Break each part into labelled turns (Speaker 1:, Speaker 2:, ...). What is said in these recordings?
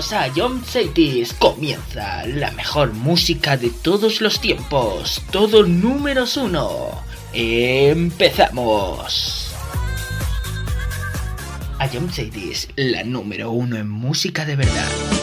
Speaker 1: A John Cities. Comienza la mejor música de todos los tiempos. Todo números uno. Empezamos. A John Cities, la número uno en música de verdad.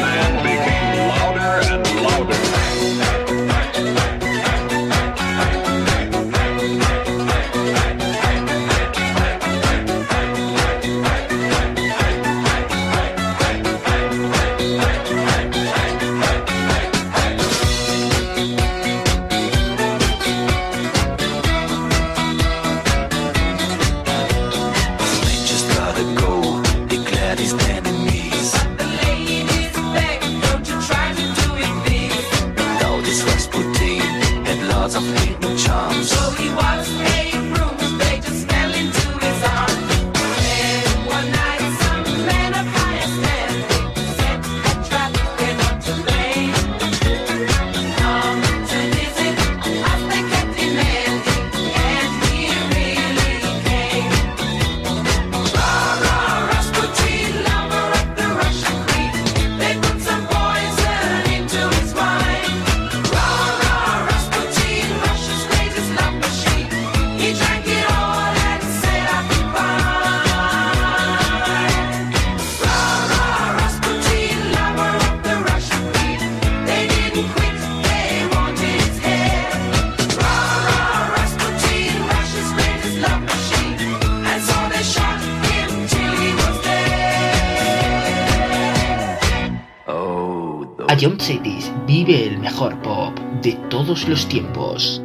Speaker 2: man
Speaker 3: began. Los tiempos.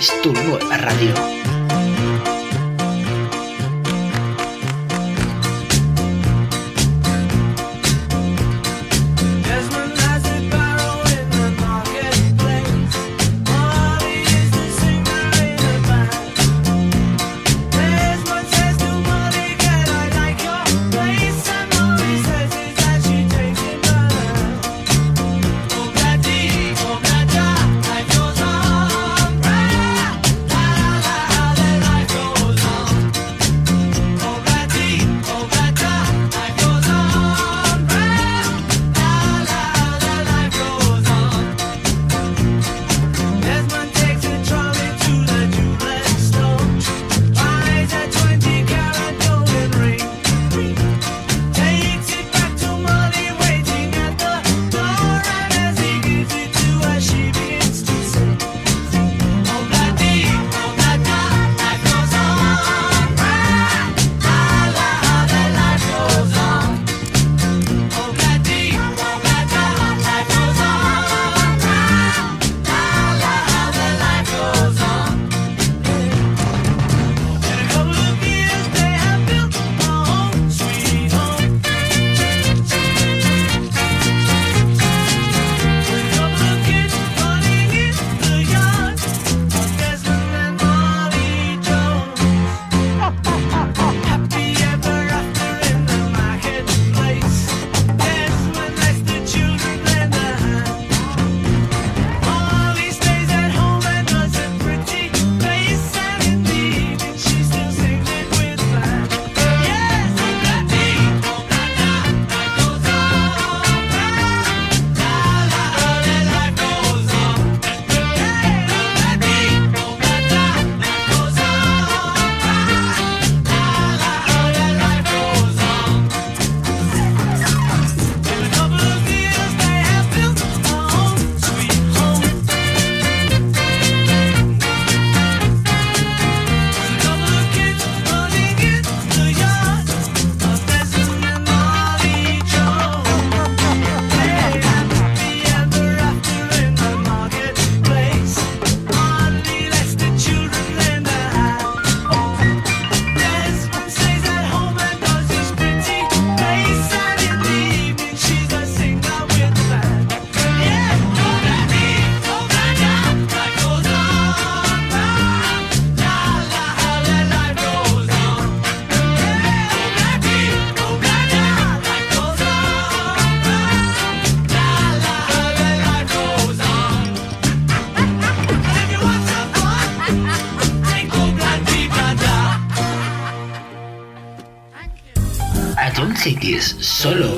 Speaker 4: City
Speaker 5: solo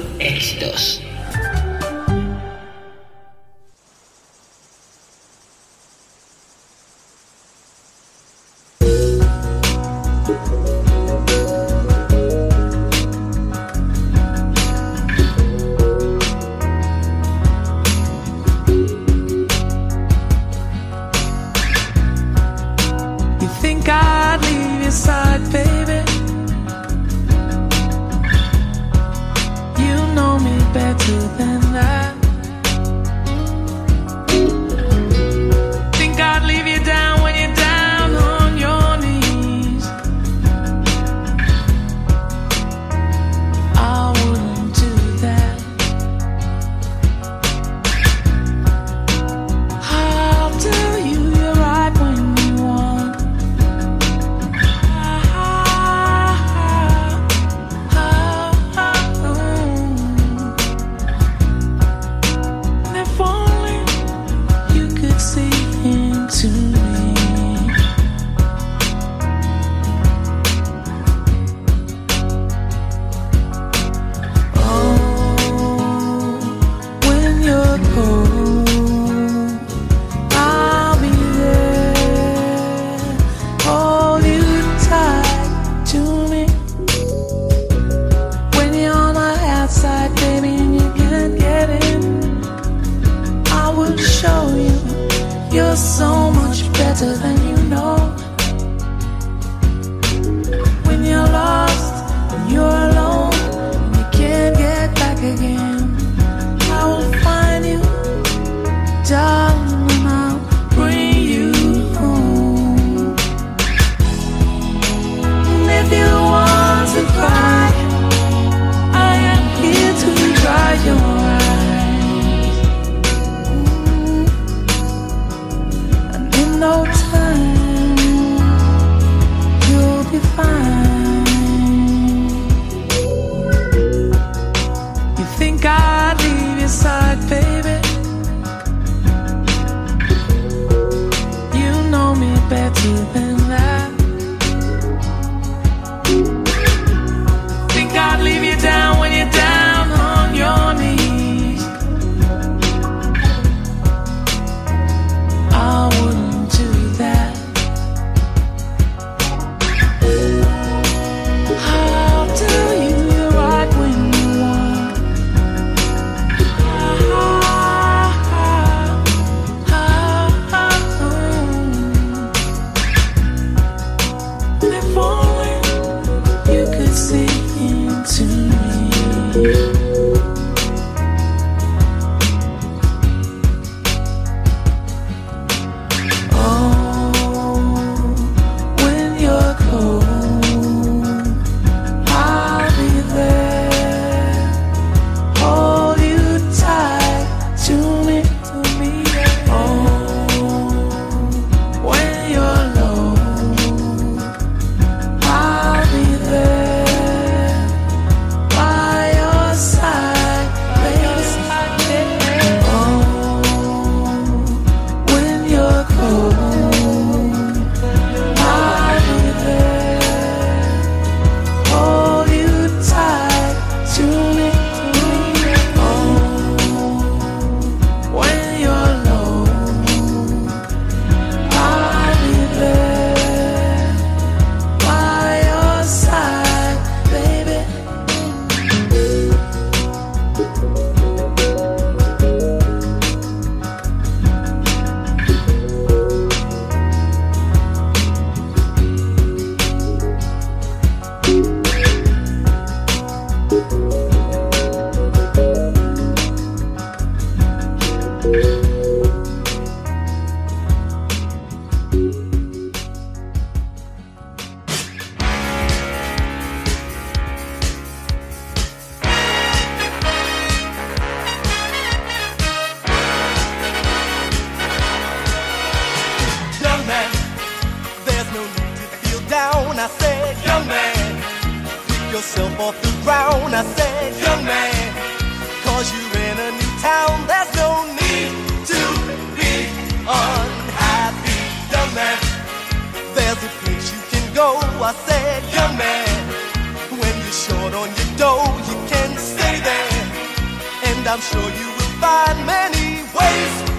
Speaker 6: I'm sure you will find many ways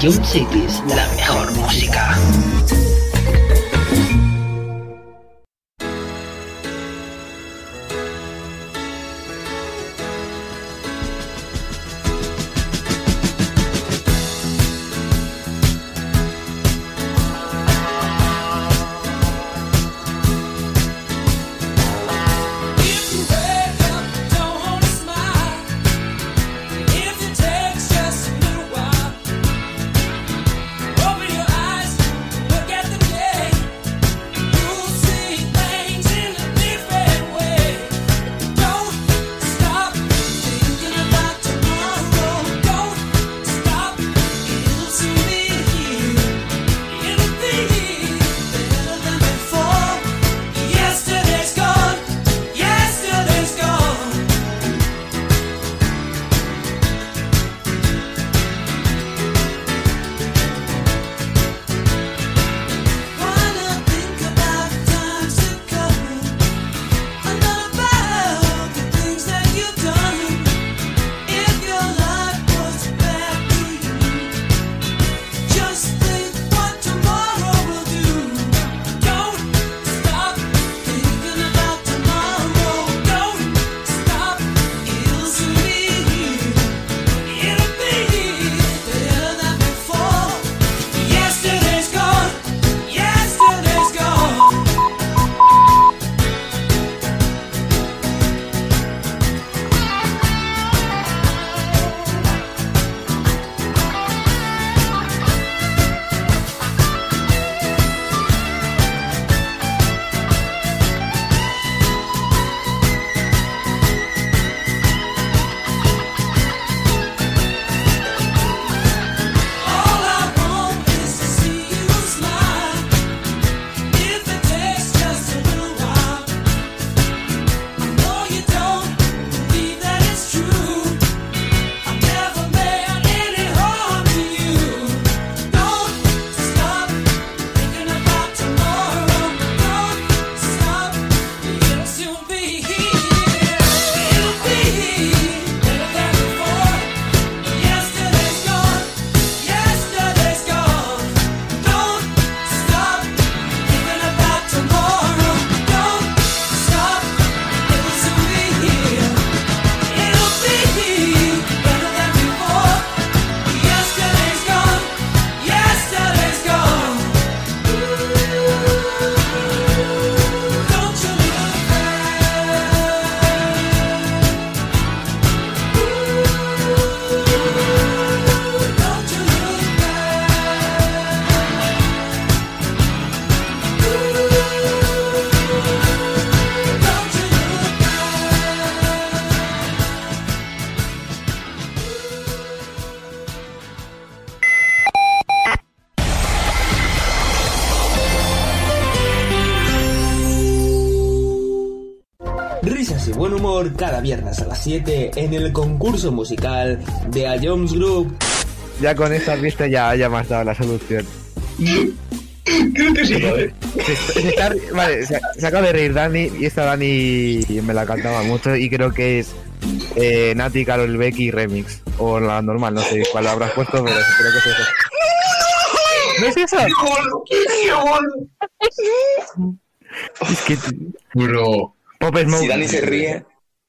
Speaker 7: Ion Cities, la mejor música.
Speaker 8: Cada viernes a las 7 en el concurso musical de A Jones Group.
Speaker 9: Ya con esta pista ya, ya me has dado la solución.
Speaker 10: Creo que sí.
Speaker 9: Se, se está- vale, se, se acaba de reír Dani y esta Dani me la cantaba mucho y creo que es eh, Nati, Carol Becky Remix. O la normal, no sé cuál habrás puesto, pero creo que es eso. ¿No es eso? Es que...
Speaker 10: Bro.
Speaker 9: Pop Smoke.
Speaker 11: Si Dani se ríe,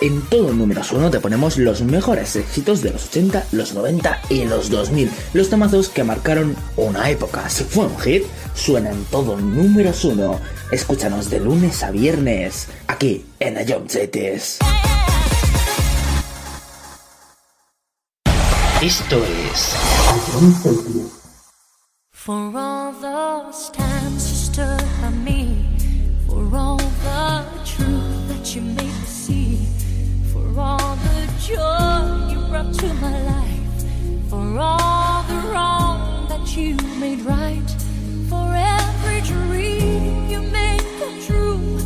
Speaker 12: En todo número uno te ponemos los mejores éxitos de los 80, los 90 y los 2000. Los temazos que marcaron una época. Si fue un hit, suena en todo número uno. Escúchanos de lunes a viernes, aquí en Ayomchetes.
Speaker 13: Esto es.
Speaker 14: For all those times you stood by me, for all the truth that you made. for all the joy you brought to my life, for all the wrong that you made right, for every dream you made come true.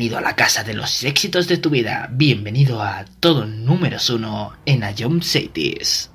Speaker 7: Bienvenido a la casa de los éxitos de tu vida. Bienvenido a todo número uno en Ayom Cities.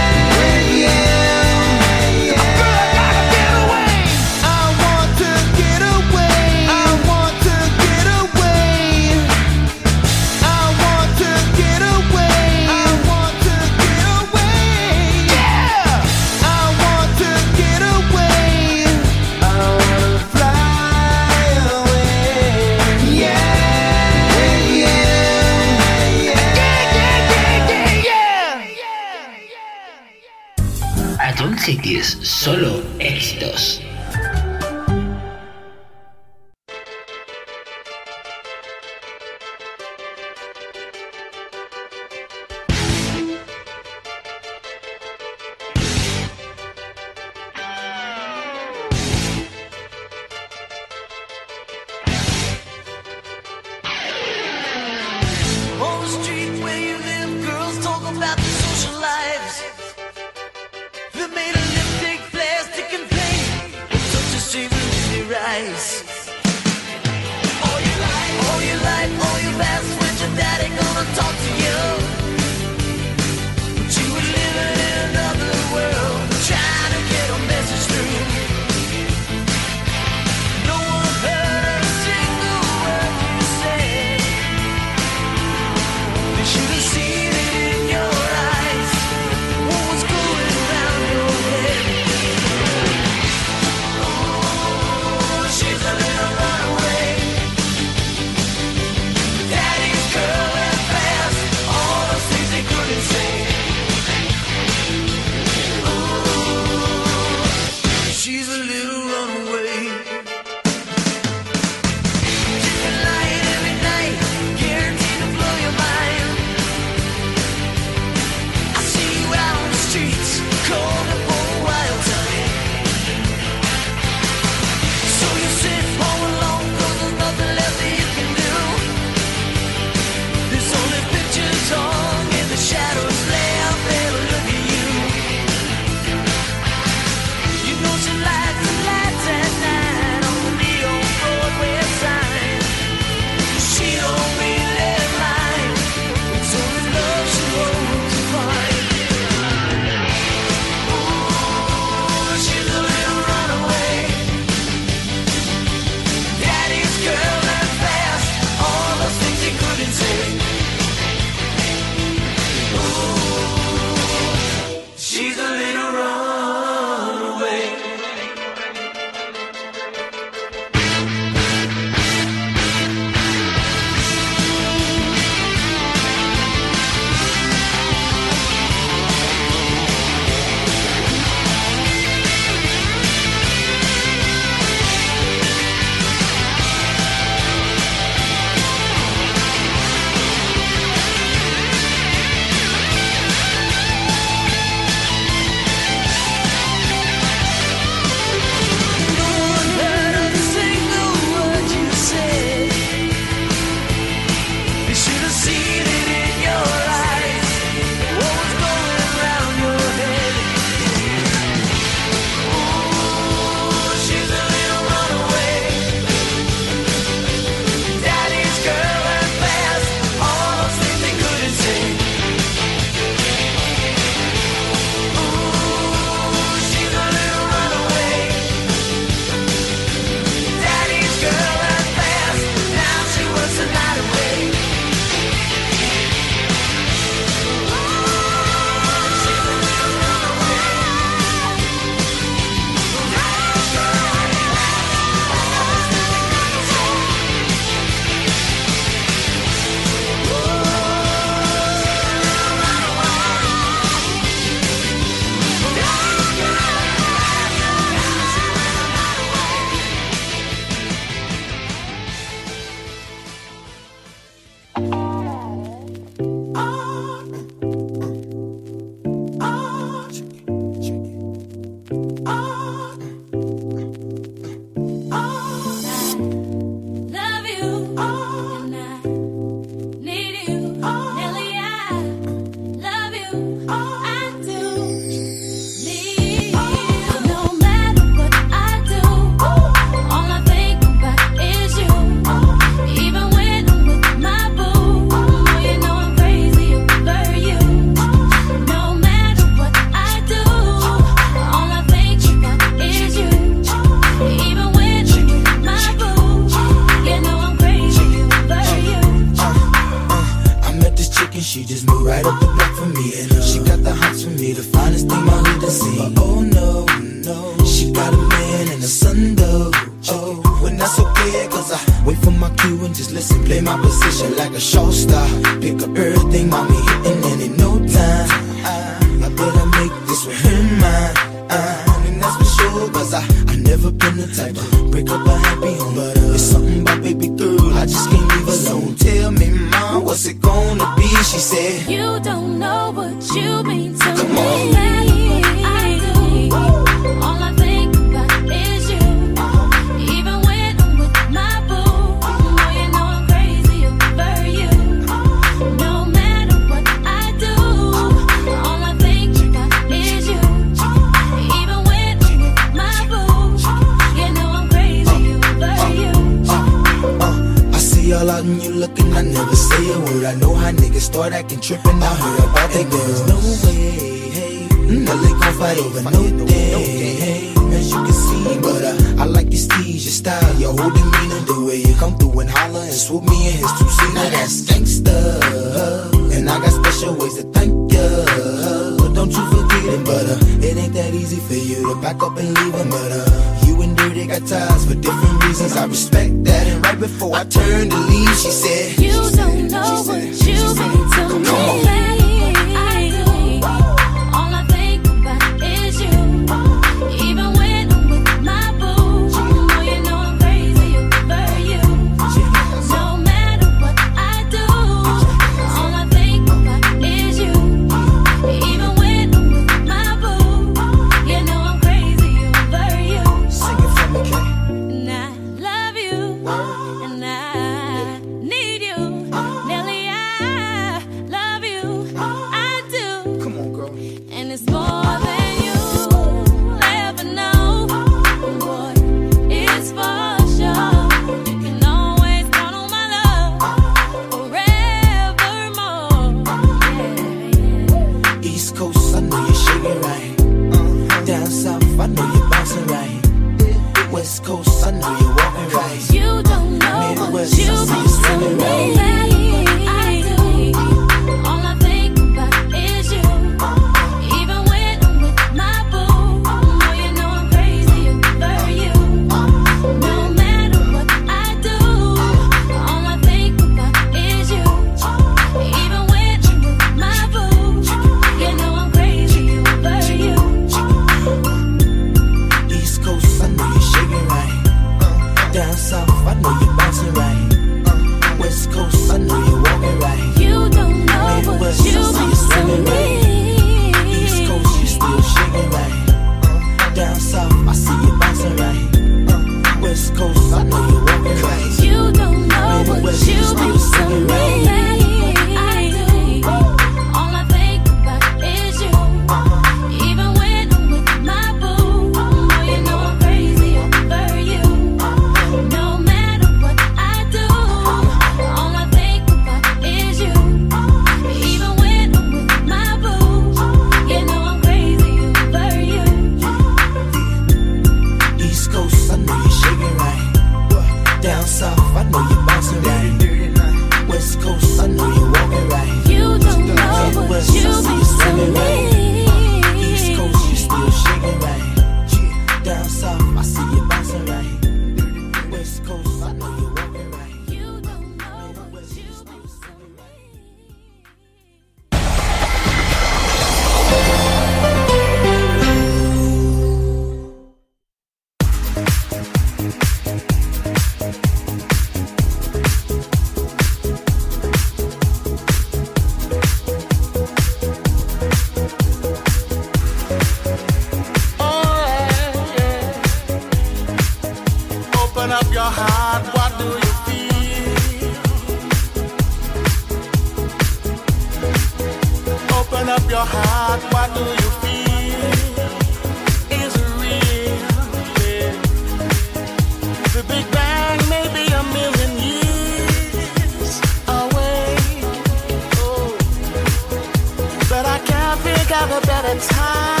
Speaker 15: have
Speaker 16: a better time.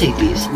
Speaker 14: A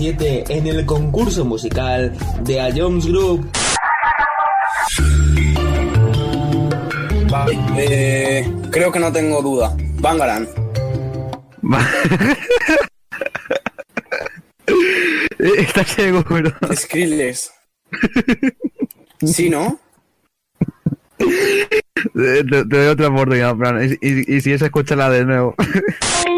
Speaker 8: en el concurso musical de A Jones Group.
Speaker 17: Eh, creo que no tengo duda. Bangaran.
Speaker 9: Está ciego, pero.
Speaker 17: Skrillex. ¿Sí, no?
Speaker 9: Te, doy otra oportunidad, Fran. Y, y, y si es, escúchala de nuevo.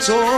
Speaker 15: so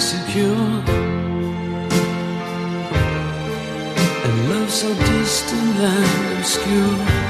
Speaker 18: insecure. And love so distant and obscure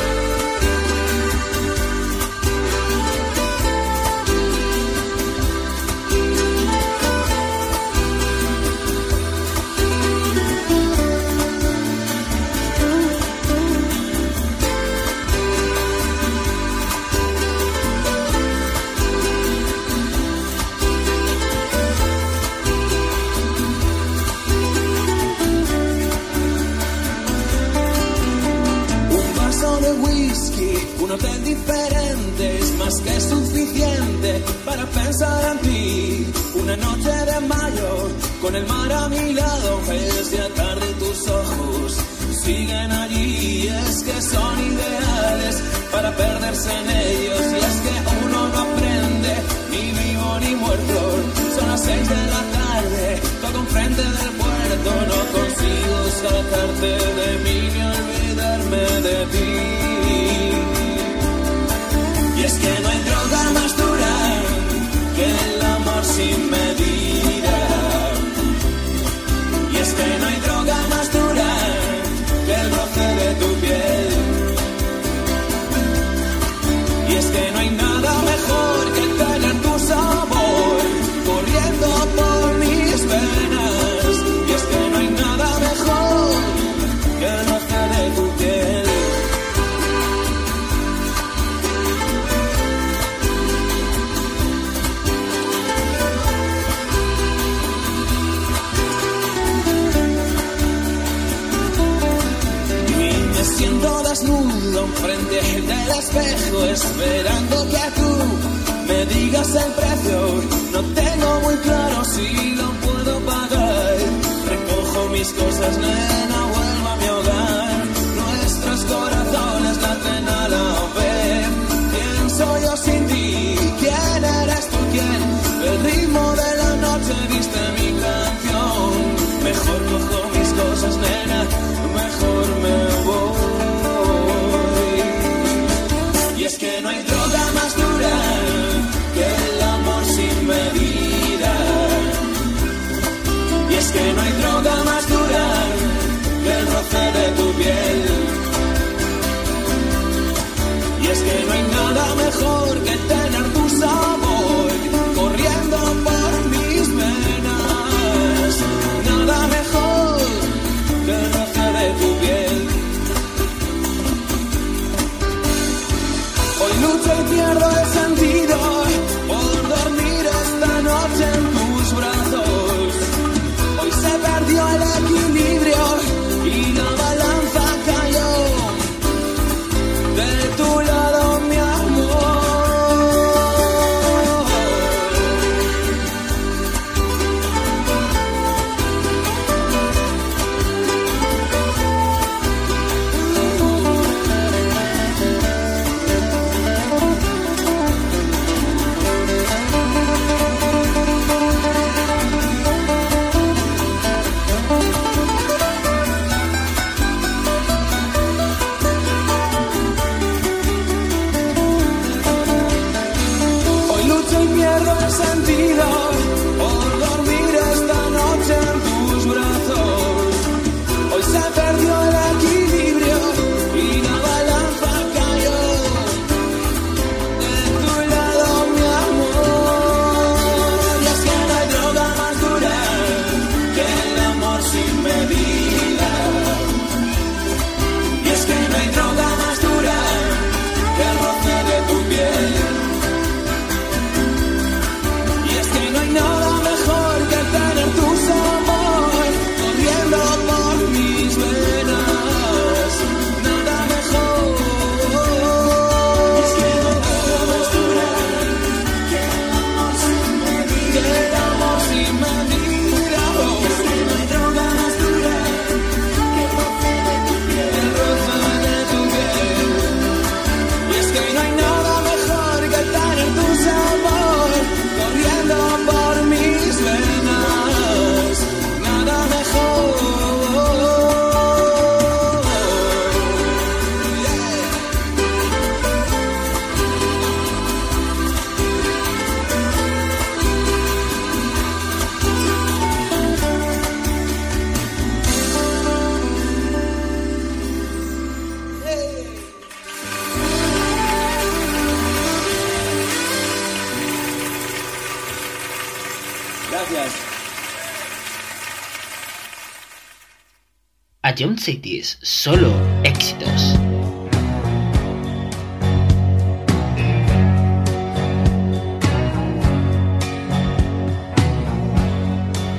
Speaker 19: Ion Cities, solo éxitos.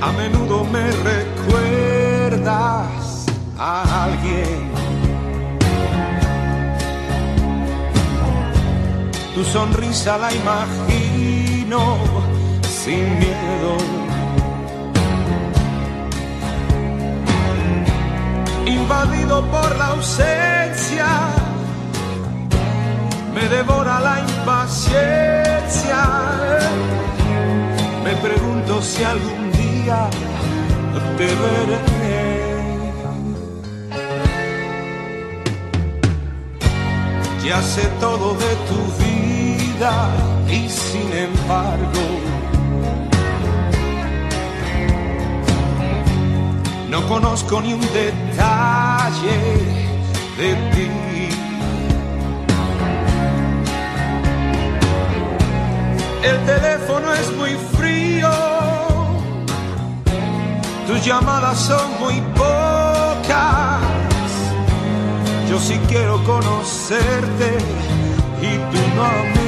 Speaker 20: A menudo me recuerdas a alguien. Tu sonrisa la imagino sin miedo. Invadido por la ausencia, me devora la impaciencia. Me pregunto si algún día te veré. Ya sé todo de tu vida y sin embargo no conozco ni un detalle de ti. El teléfono es muy frío, tus llamadas son muy pocas. Yo sí quiero conocerte y tú no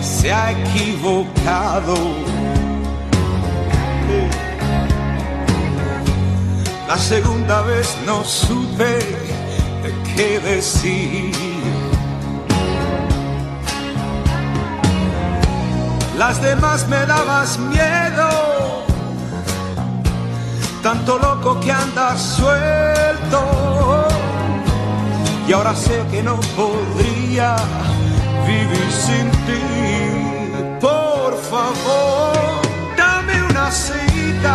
Speaker 20: se ha equivocado. La segunda vez no supe qué decir. Las demás me dabas miedo, tanto loco que andas suelto. Y ahora sé que no podría vivir sin ti. Por favor, dame una cita,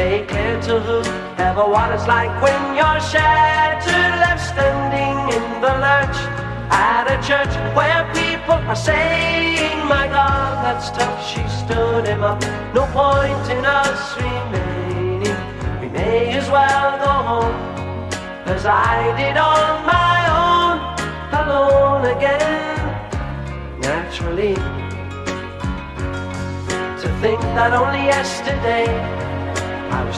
Speaker 21: And climbing to to whoever what it's like when you're shattered, left standing in the lurch at a church where people are saying, My God, that's tough. She stood him up. No point in us remaining. We may as well go home as I did on my own, alone again. Naturally, to think that only yesterday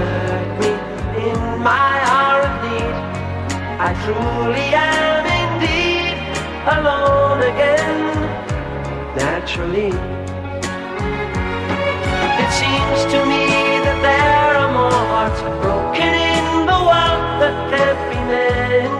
Speaker 21: desert me in my hour of need? I truly am indeed alone again, naturally. It seems to me that there are more hearts broken in the world that can't be mended,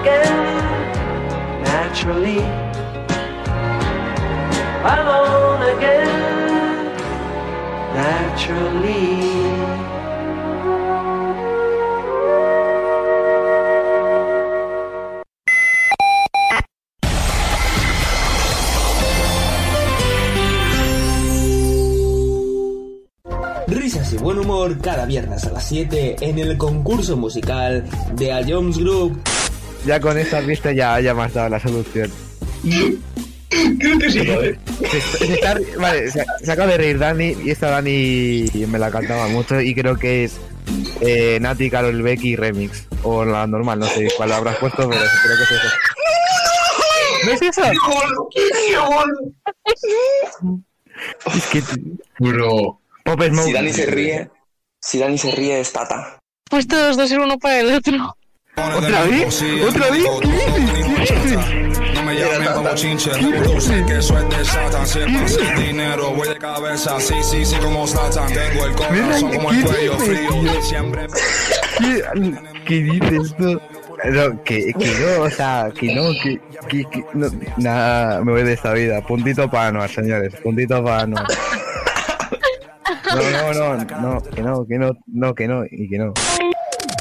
Speaker 21: again, naturally. Alone again, naturally.
Speaker 8: Risas y buen humor cada viernes a las 7 en el concurso musical de A Jones Group.
Speaker 9: Ya con esta vista ya, ya me has dado la solución.
Speaker 10: Creo que sí, ¿vale?
Speaker 9: Se, se está- vale, se, se acaba de reír Dani y esta Dani me la cantaba mucho y creo que es eh, Nati, Carol Becky Remix. O la normal, no sé cuál habrás puesto, pero creo que es eso. ¿No es eso? Es que...
Speaker 10: Bro.
Speaker 9: Pop Smoke.
Speaker 11: Si Dani se ríe, si Dani se ríe es Tata.
Speaker 22: Pues todos dos ser uno para el otro.
Speaker 9: ¿Otra vez? ¿Otra vez? ¿Qué dices? ¿Qué dices?
Speaker 23: No me llamen como chinche, sé que eso es de Satan. Sepa sin dinero, voy de cabeza. Sí, sí, sí, como Satan. Tengo el corazón como el cuello frío. Siempre.
Speaker 9: ¿Qué, qué dices tú? No, que, que no, o sea, que no, que, que, que no, nada, me voy de esta vida. Puntito para Anuar, señores, puntito para Anuar. No, no, no, no, que no, que no, no, que no, y que no.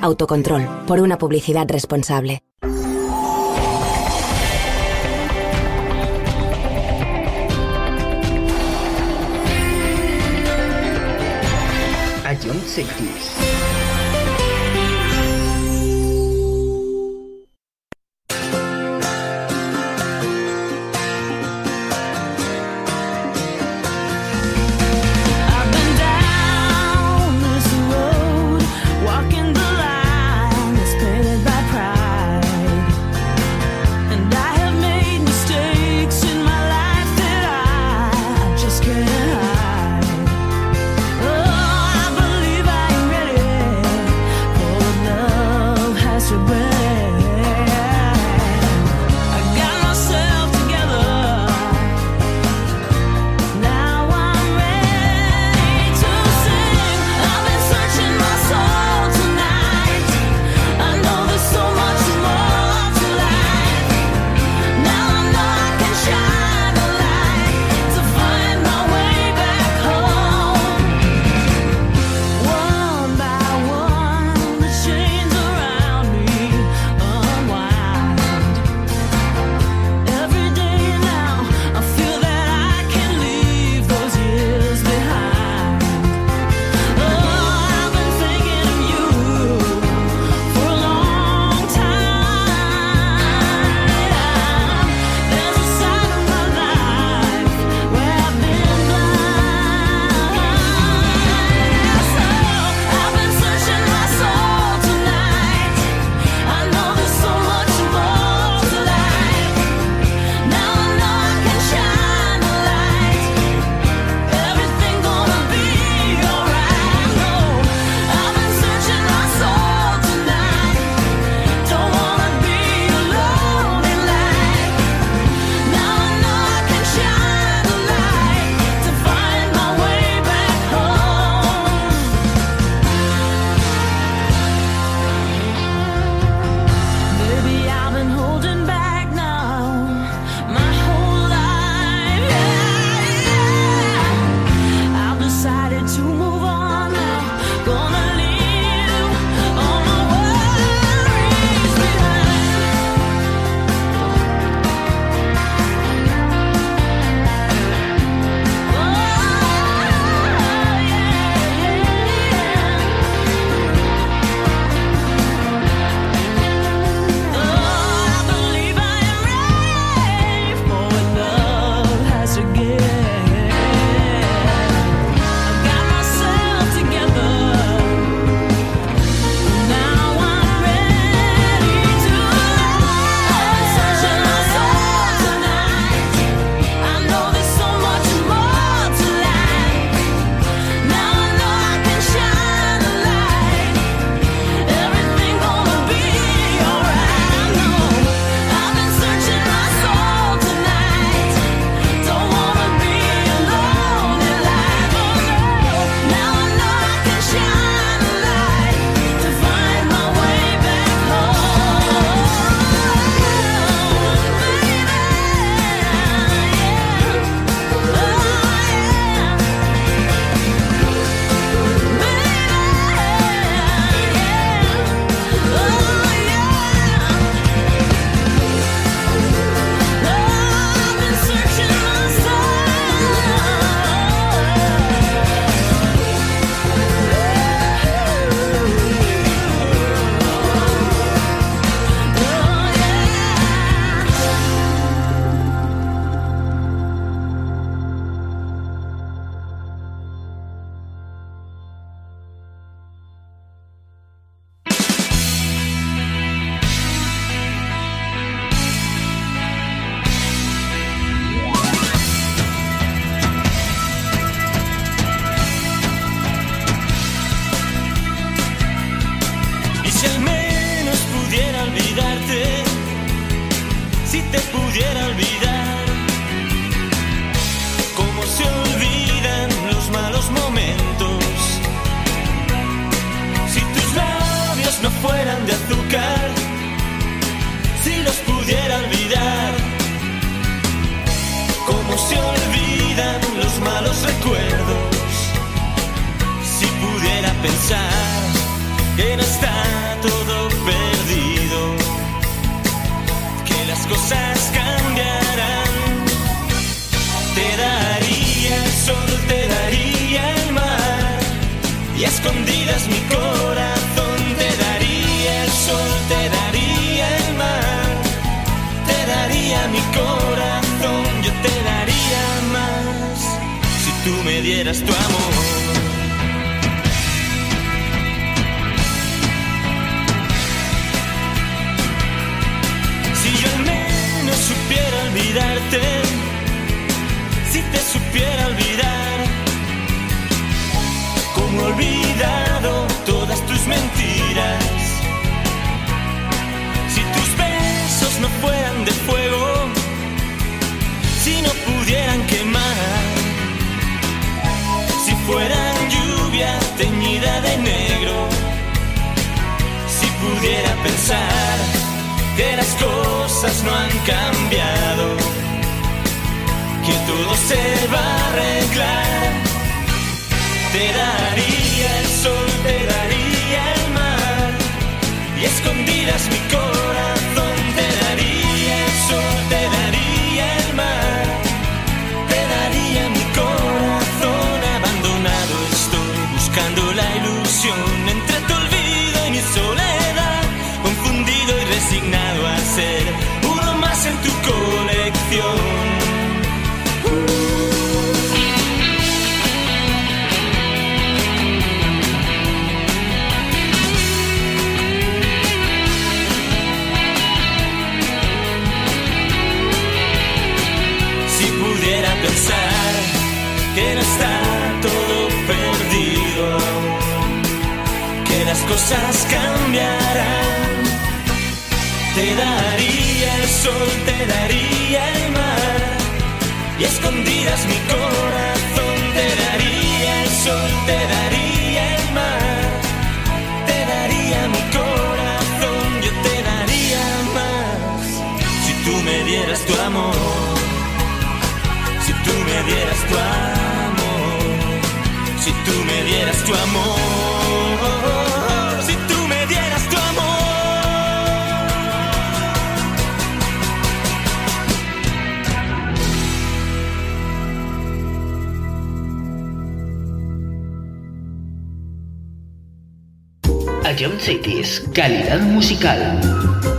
Speaker 24: Autocontrol, por una publicidad responsable.
Speaker 19: Ion Cities.
Speaker 25: pudiera olvidar, como se olvidan los malos momentos. Si tus labios no fueran de azúcar, si los pudiera olvidar, como se olvidan los malos recuerdos. Si pudiera
Speaker 26: pensar que no está todo perdido cosas cambiarán. Te daría el sol, te daría el mar, y escondidas mi corazón. Te daría el sol, te daría el mar, te daría mi corazón, yo te daría más si tú me dieras tu amor. Olvidado todas tus mentiras. Si tus besos no fueran de fuego, si no pudieran quemar, si fueran lluvia teñida de negro, si pudiera pensar que las cosas no han cambiado, que todo se va a arreglar. Te daría el sol, te daría el mar, y a escondidas mi corazón. Te daría el sol, te daría el mar, te daría mi corazón. Abandonado estoy buscando la ilusión entre tu olvido y mi soledad, confundido y resignado a ser uno más en tu colección. Cosas cambiarán, te daría el sol, te daría el mar, y escondidas mi corazón, te daría el sol, te daría el mar, te daría mi corazón, yo te daría más, si tú me dieras tu amor si tú me dieras tu amor, si tú me dieras tu amor,
Speaker 27: John Cities, calidad musical.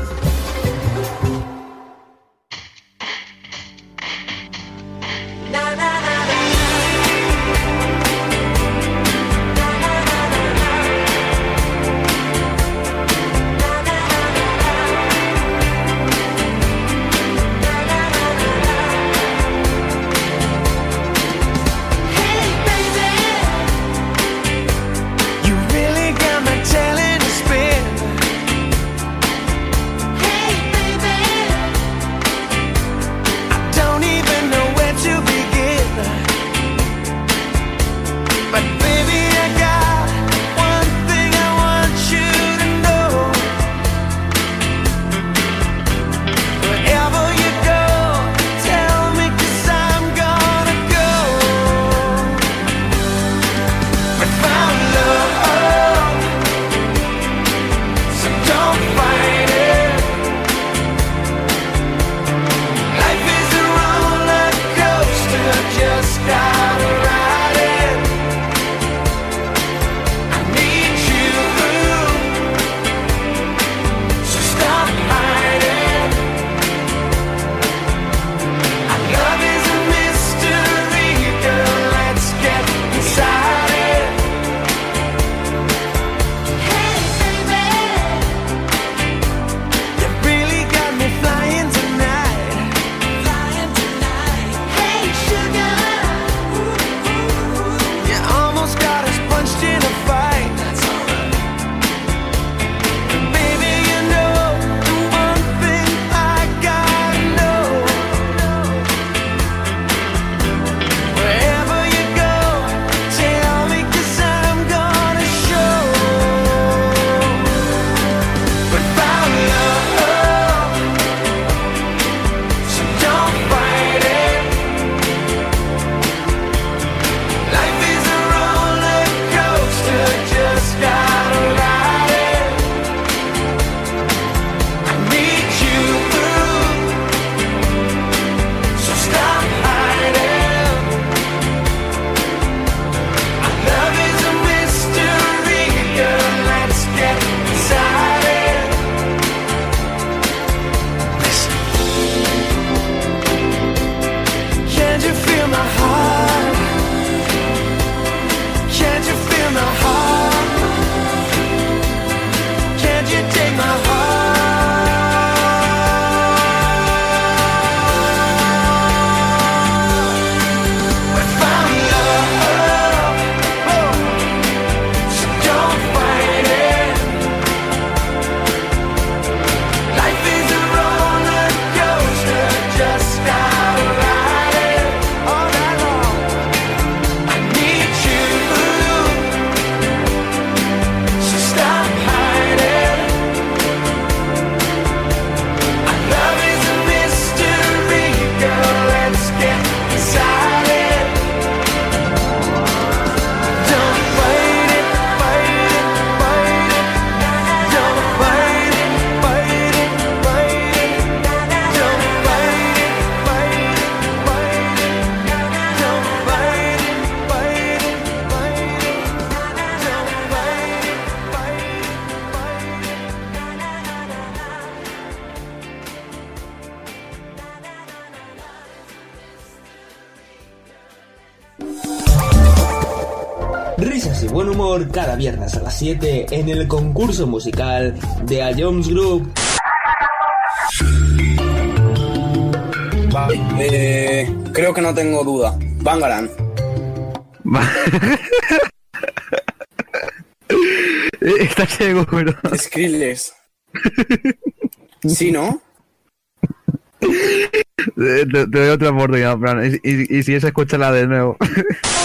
Speaker 8: viernes a las 7 en el concurso musical de A Jones Group.
Speaker 17: Eh, creo que no tengo duda. Bangaran.
Speaker 9: Está ciego, pero.
Speaker 17: Skrillex. ¿Sí, no?
Speaker 9: Te, doy otra oportunidad, Fran. Y, y, y si esa, escúchala de nuevo.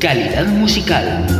Speaker 12: Calidad musical.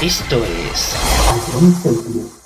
Speaker 8: esto es.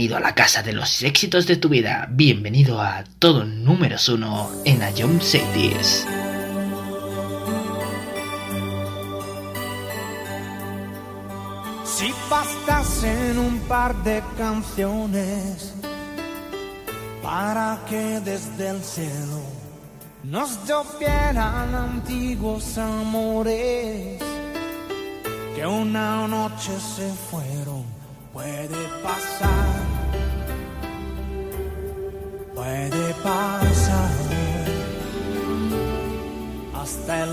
Speaker 12: Bienvenido a la casa de los éxitos de tu vida. Bienvenido a todo números uno en A Jump Cities.
Speaker 19: Si bastasen un par de canciones para que desde el cielo nos llovieran antiguos amores que una noche se fueron, puede pasar,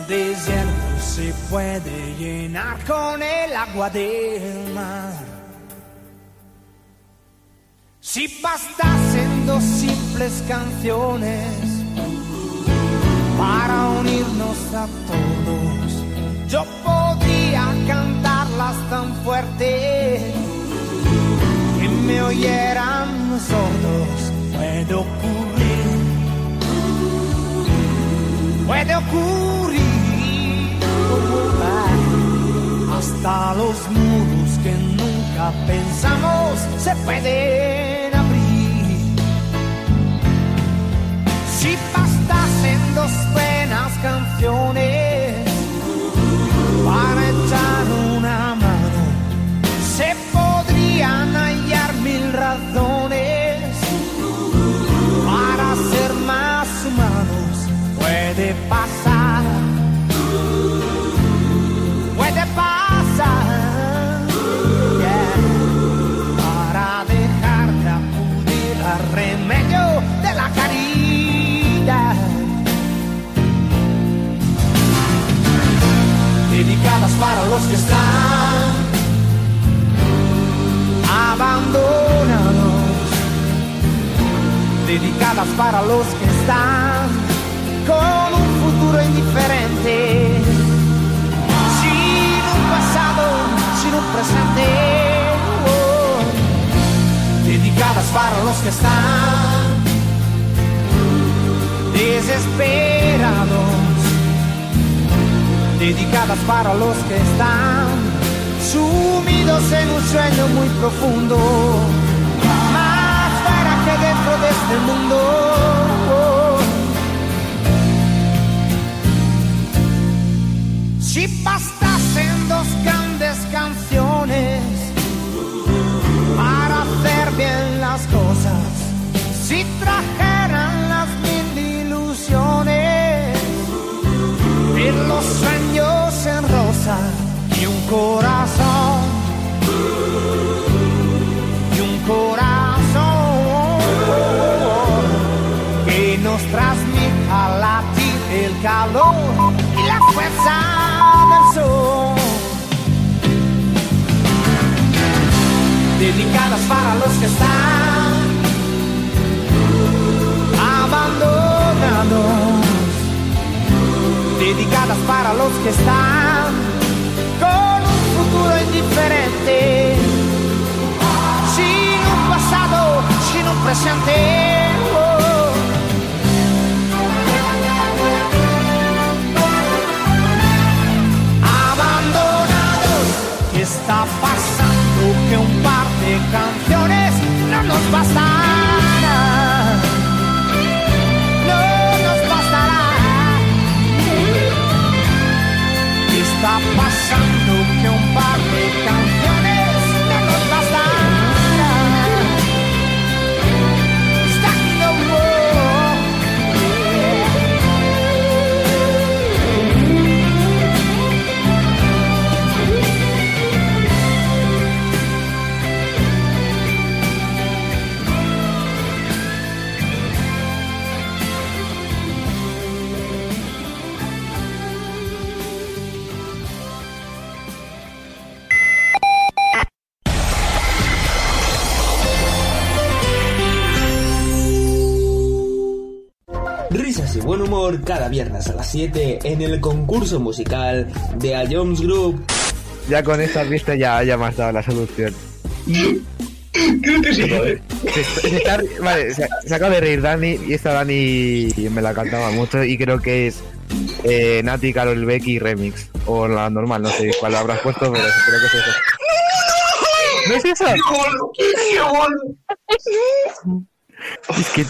Speaker 19: desierto se puede llenar con el agua del mar. Si bastasen dos simples canciones para unirnos a todos, yo podría cantarlas tan fuerte que me oyeran sordos. Puede ocurrir, puede ocurrir. Hasta los muros que nunca pensamos se pueden abrir. Si bastasen dos buenas canciones para los que están abandonados, dedicadas para los que están con un futuro indiferente, dedicadas para los que están sumidos en un sueño muy profundo, más fuera que dentro de este mundo. Si bastasen corazón y un corazón que nos transmita a latir el calor y
Speaker 28: la fuerza del sol. Dedicadas para los que están abandonados. Dedicadas para los que están. Oh. abandonados. ¿Qué está pasando? Que un par de canciones no nos bastará. No nos bastará. ¿Qué está pasando?
Speaker 8: Humor cada viernes a las 7 en el concurso musical de A Jones Group.
Speaker 9: Ya con estas vistas ya, ya me has dado la solución.
Speaker 10: Creo que sí.
Speaker 9: Se, se está- vale, se, se acaba de reír Dani y esta Dani me la cantaba mucho y creo que es eh, Nati, Carol Becky remix. O la normal, no sé cuál habrás puesto, pero creo que es eso. ¿No es eso? Es que...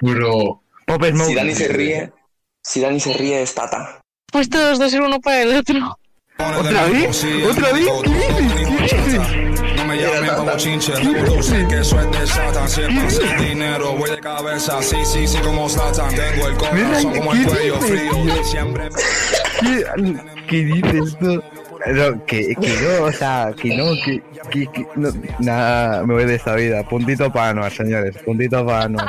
Speaker 10: Bro.
Speaker 9: Pop Smoke.
Speaker 11: Si Dani se ríe, si Dani se ríe es Tata.
Speaker 22: Pues todos dos ser uno para el otro.
Speaker 9: ¿Otra vez? ¿Otra vez? ¿Qué dices? ¿Qué dices?
Speaker 23: No me llamen como chinche, reproduce que eso es de Satan. Siempre sin dinero, voy de cabeza, sí, sí, sí, como Satan. Tengo el corazón como el cuello frío, siempre.
Speaker 9: ¿Qué, qué dices tú? No, que, que no, o sea, que no, que, que, que no, nada, me voy de esta vida. Puntito para Anuar, señores, puntito para Anuar.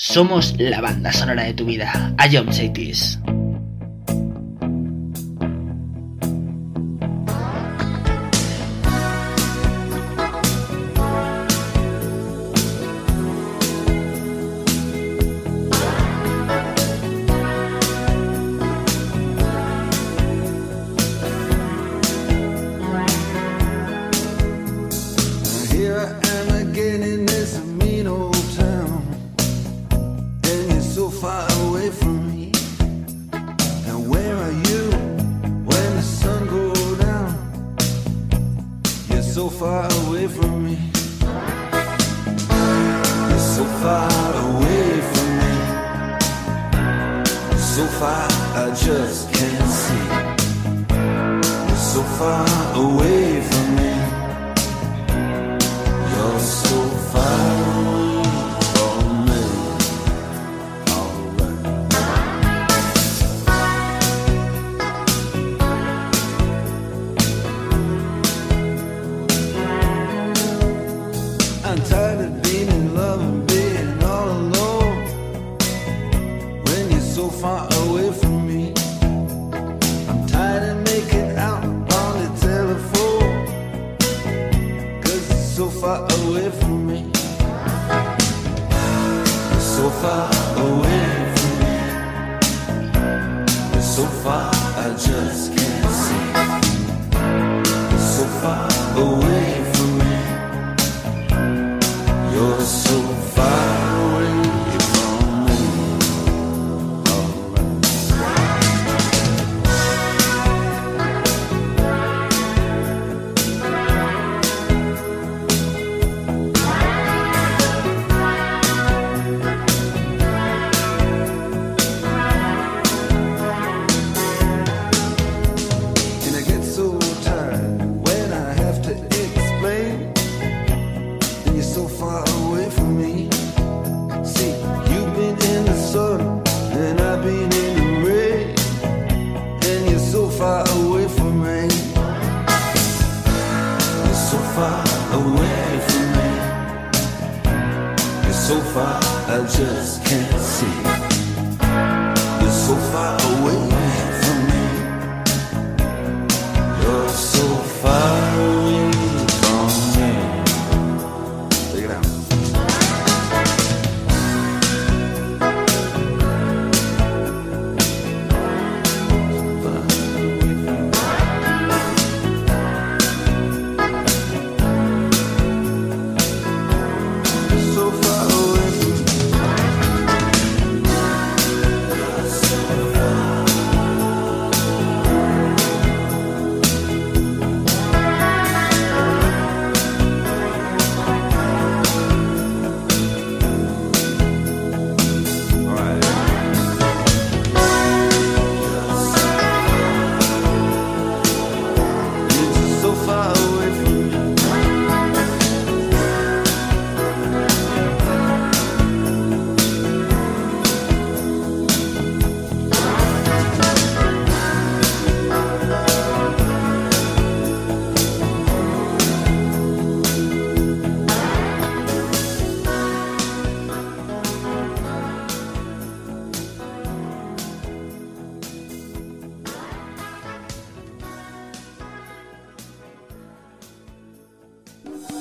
Speaker 19: Somos la banda sonora de tu vida. Ion Cities.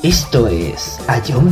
Speaker 15: Esto es A John.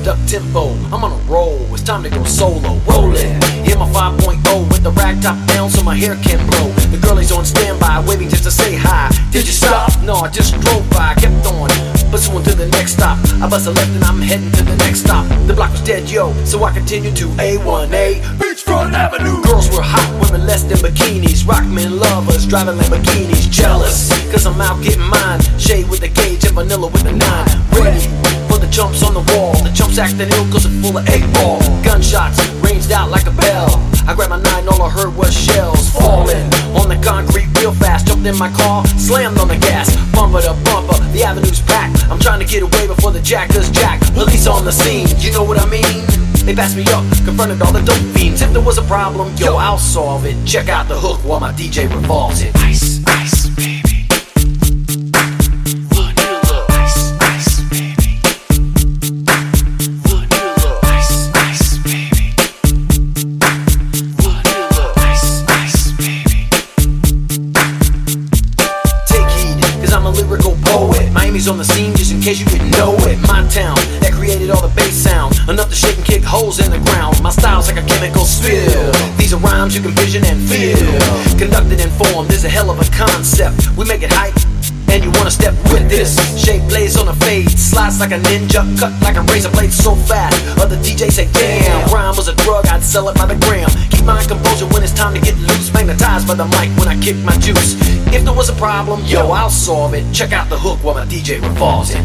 Speaker 29: With up tempo, I'm on a roll. It's time to go solo, rolling. Hit my 5.0 with the rag top down so my hair can blow. The girlie's on standby, waiting just to say hi. Did you stop? No, I just drove by, kept on. Pursuing to the next stop. I bust a left and I'm heading to the next stop. The block was dead, yo, so I continued to A1A. Beachfront Avenue. Girls were hot, women less than bikinis. Rockmen lovers, driving Lamborghinis. Jealous, cause I'm out getting mine. Shade with the gauge and vanilla with the nine. Ready chumps on the wall. The chumps acting ill cause it's full of eight ball. Gunshots ranged out like a bell. I grabbed my nine, all I heard was shells falling on the concrete real fast. Jumped in my car, slammed on the gas, bumper to bumper. The avenue's packed. I'm trying to get away before the jack does jack. Police on the scene, you know what I mean? They passed me up, confronted all the dope fiends. If there was a problem, yo, I'll solve it. Check out the hook while my DJ revolves it.
Speaker 30: Ice,
Speaker 29: can vision and feel. Conducted and formed is a hell of a concept. We make it hype. And you wanna step with this Shape blaze on a fade Slice like a ninja Cut like a razor blade so fast Other DJs say damn Rhyme was a drug I'd sell it by the gram Keep my composure when it's time to get loose Magnetized by the mic when I kick my juice If there was a problem Yo, I'll solve it Check out the hook while my DJ revolves it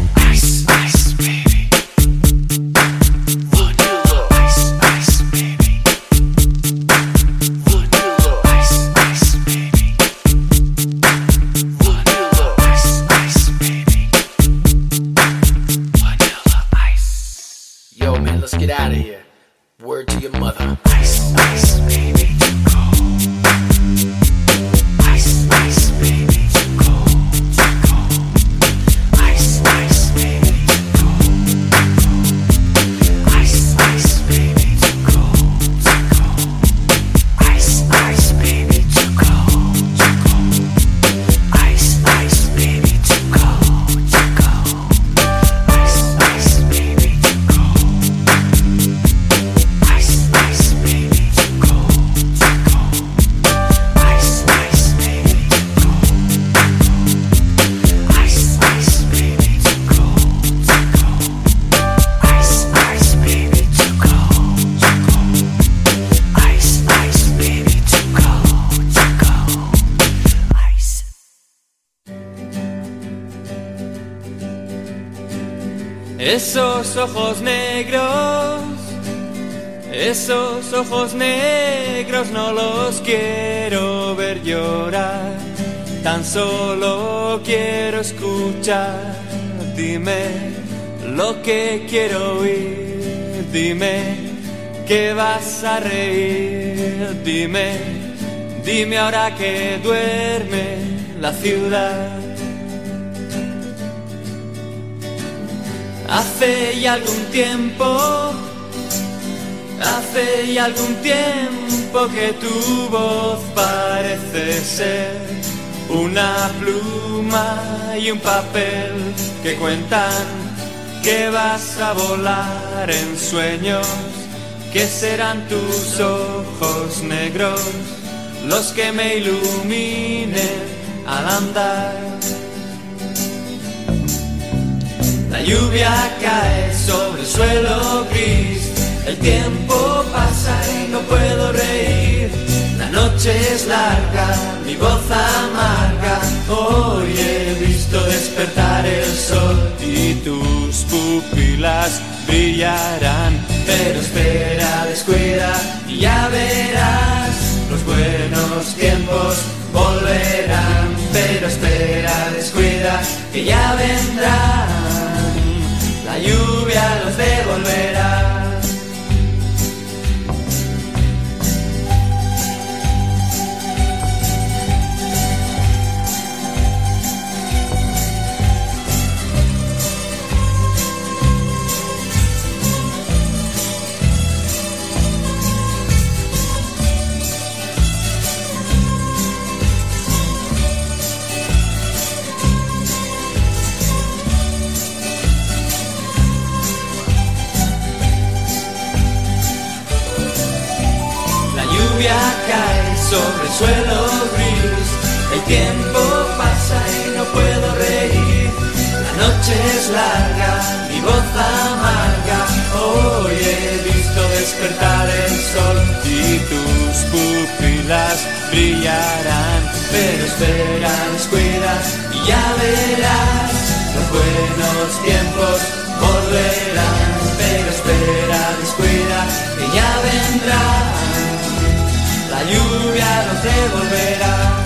Speaker 31: ojos negros no los quiero ver llorar, tan solo quiero escuchar, dime lo que quiero oír. Dime que vas a reír. Dime, dime ahora que duerme la ciudad. Hace ya algún tiempo, hace algún tiempo que tu voz parece ser una pluma y un papel que cuentan que vas a volar en sueños, que serán tus ojos negros los que me iluminen al andar. La lluvia cae sobre el suelo gris, el tiempo no puedo reír. La noche es larga, mi voz amarga. Hoy he visto despertar el sol y tus pupilas brillarán. Pero espera, descuida y ya verás. Los buenos tiempos volverán. Pero espera, descuida que ya vendrán. La lluvia los devolverá. Tiempo pasa y no puedo reír. La noche es larga, mi voz amarga. Hoy he visto despertar el sol y tus pupilas brillarán. Pero espera, descuida y ya verás. Los buenos tiempos volverán. Pero espera, descuida que ya vendrán. La lluvia los devolverá.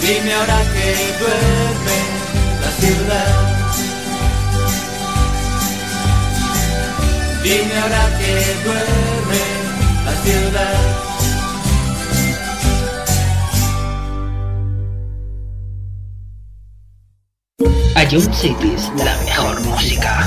Speaker 31: Dime ahora que duerme la ciudad. Dime ahora que duerme la ciudad.
Speaker 19: A Young Cities, la mejor música.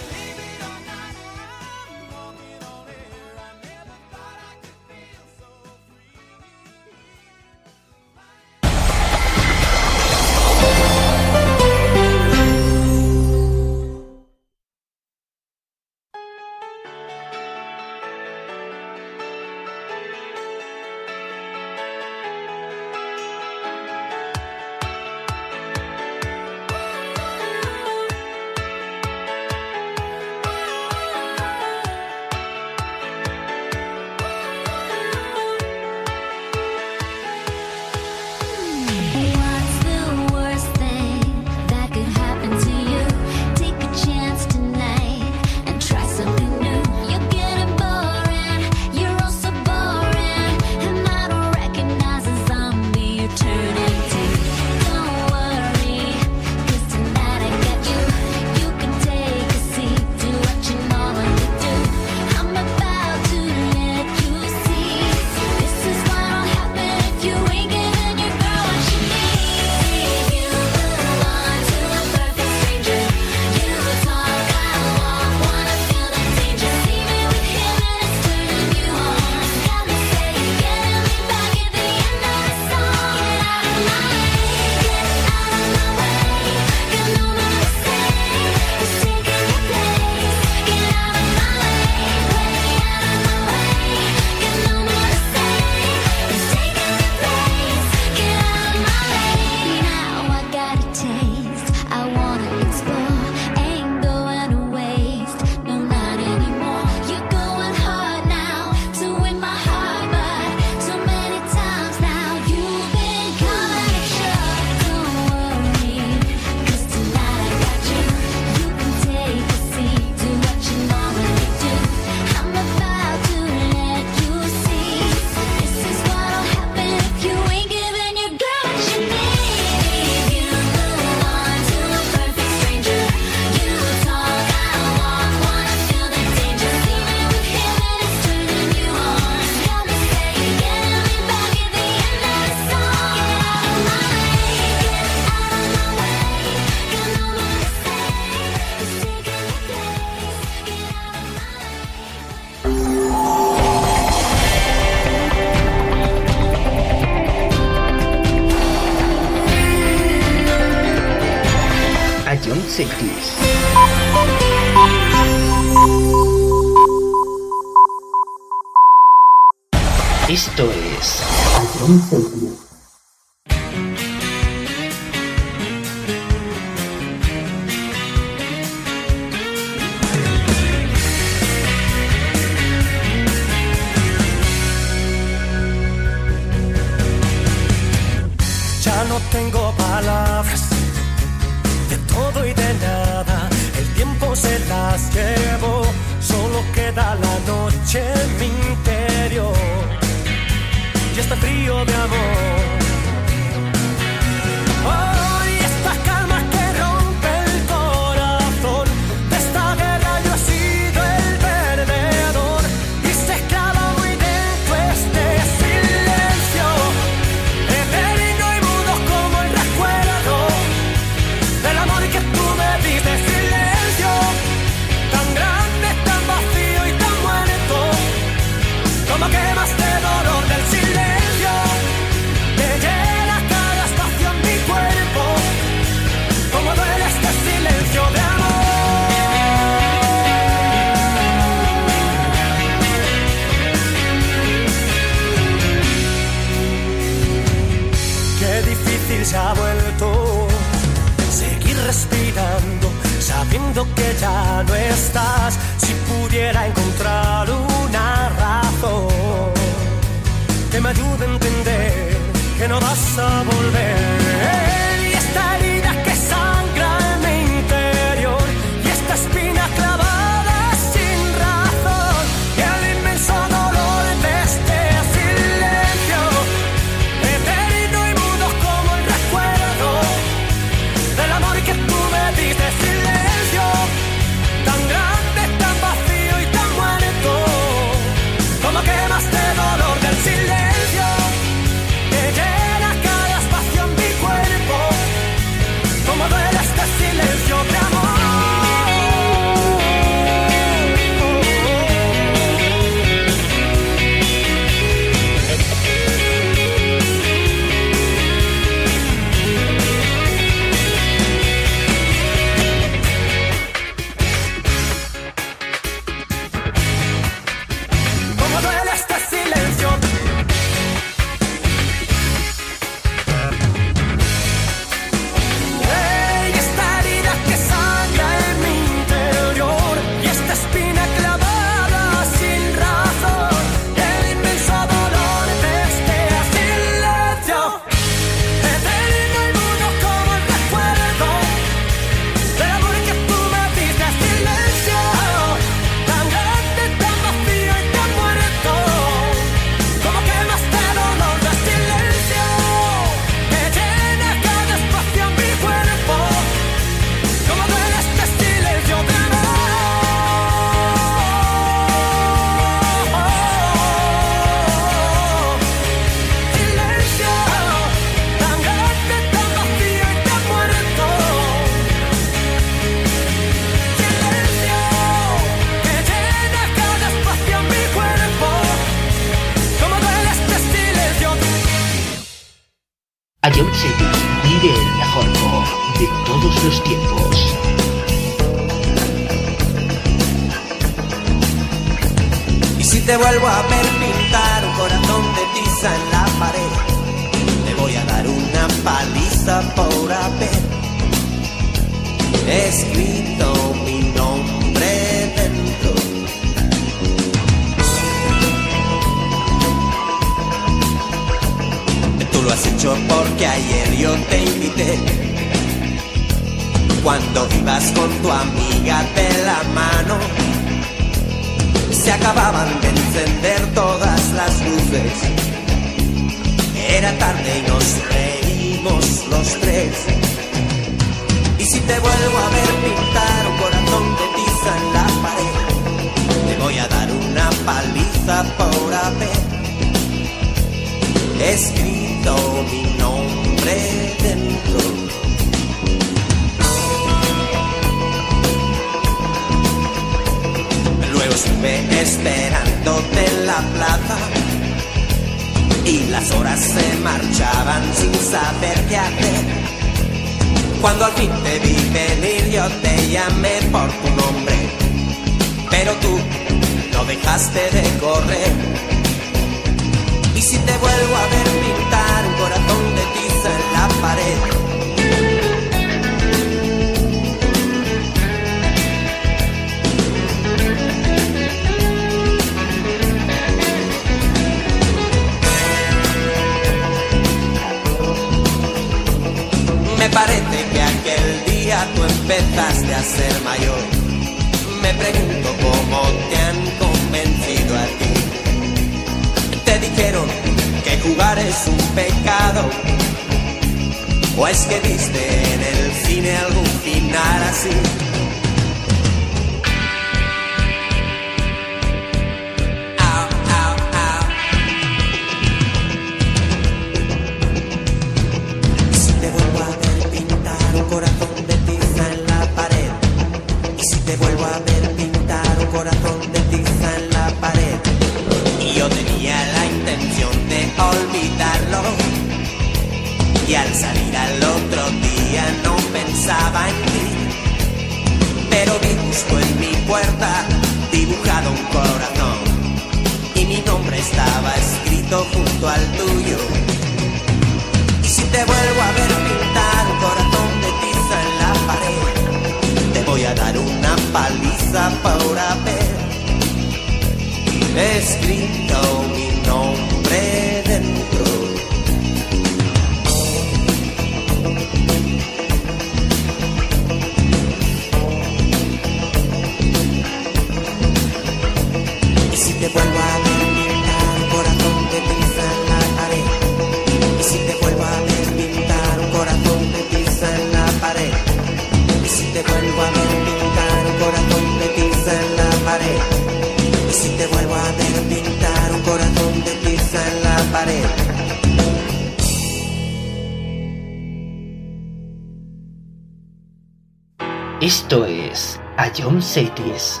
Speaker 19: Esto es
Speaker 20: A
Speaker 32: Young Cities.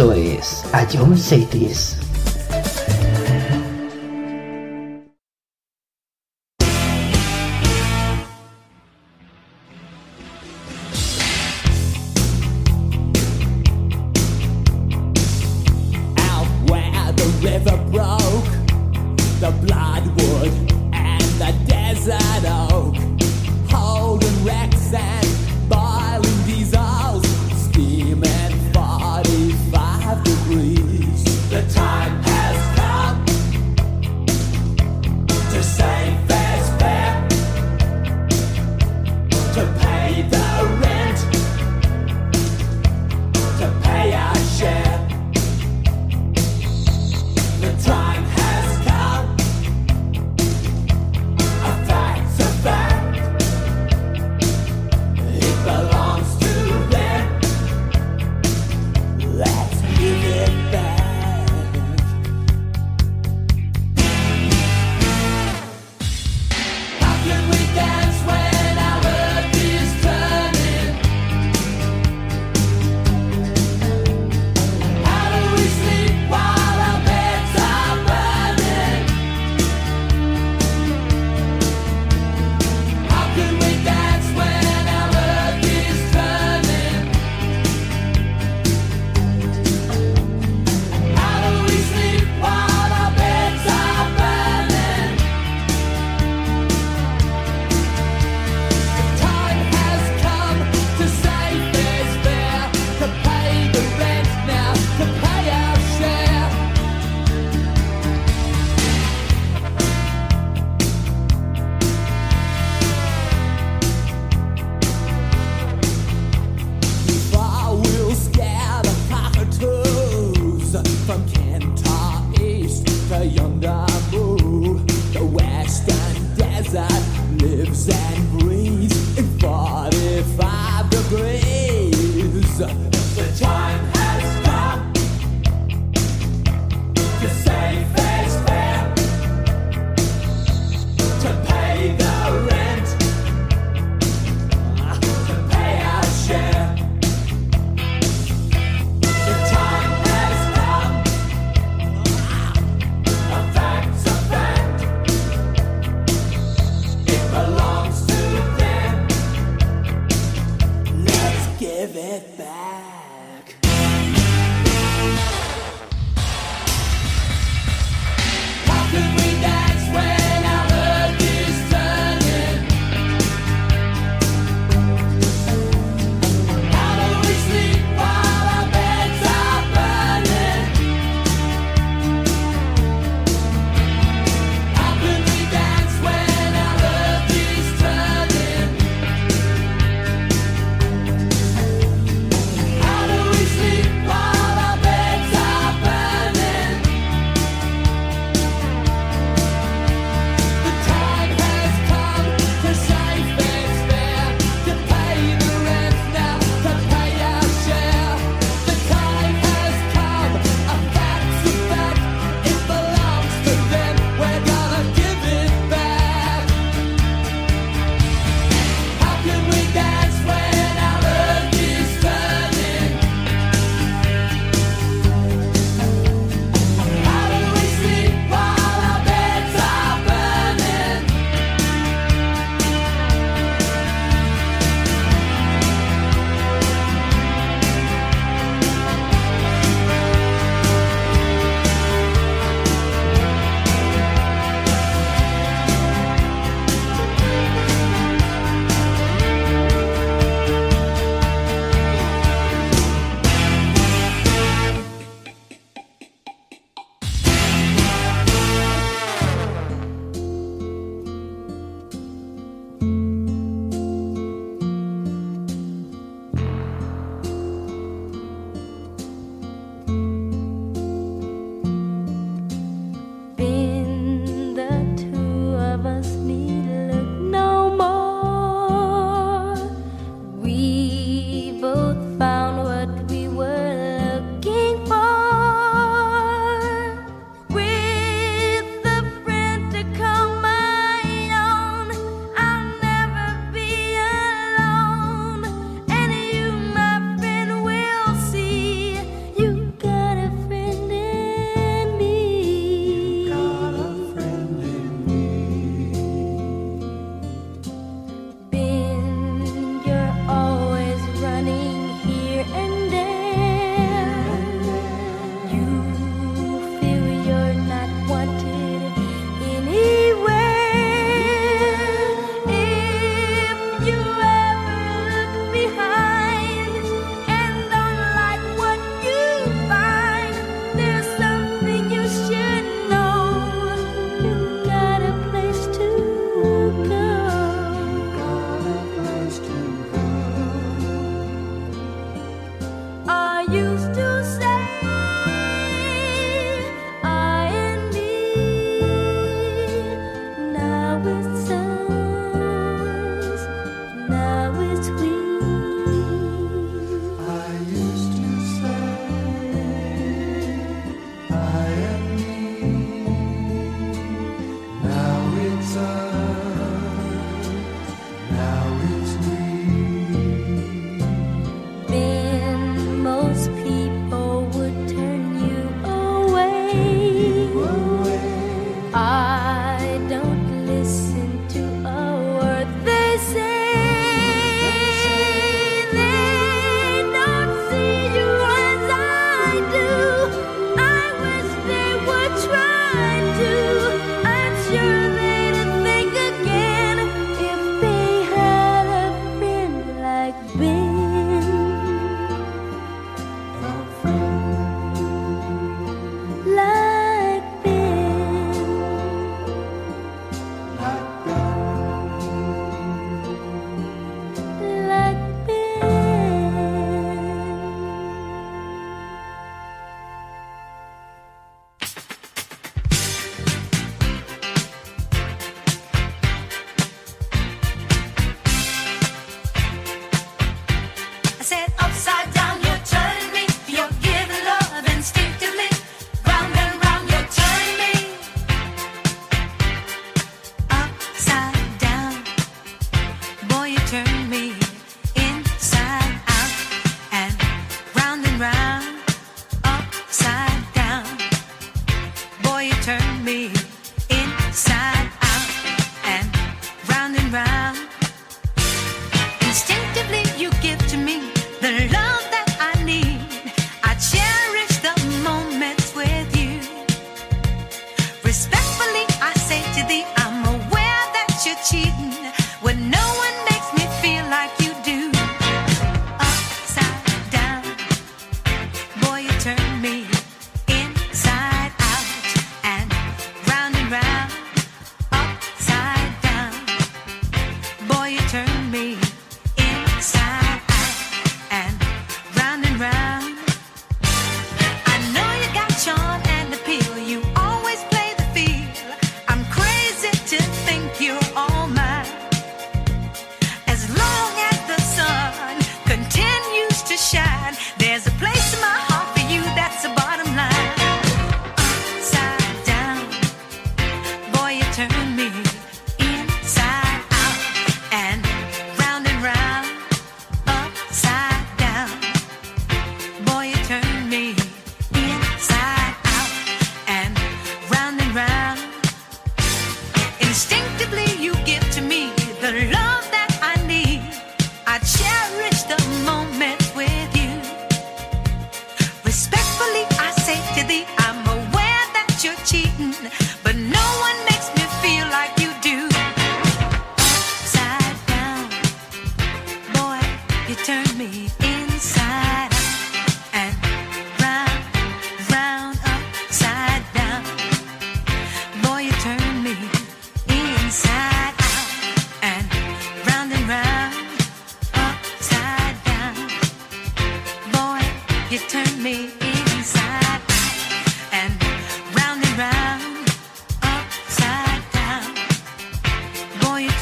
Speaker 19: Esto es A John
Speaker 33: Satis. that lives and breathes in 45 degrees.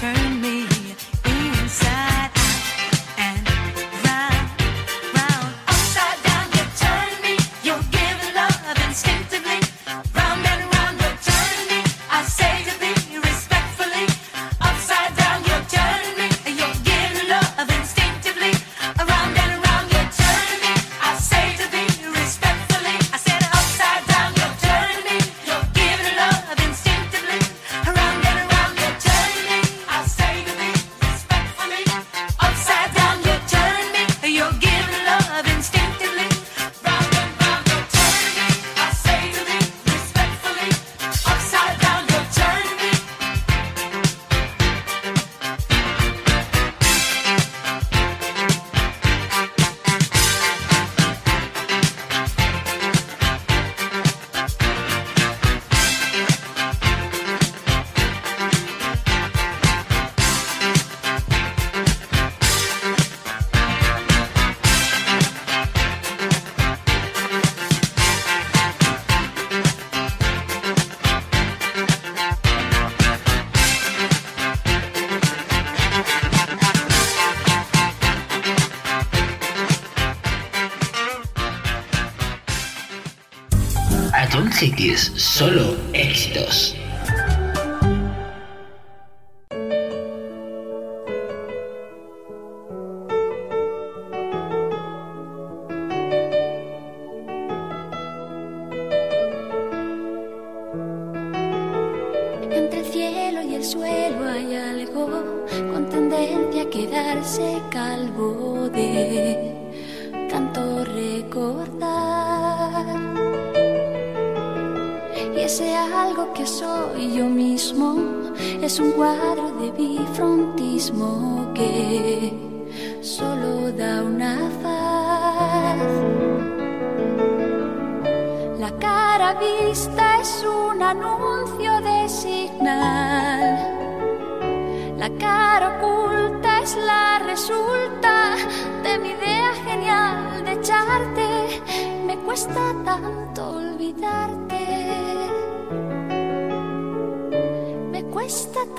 Speaker 8: turn solo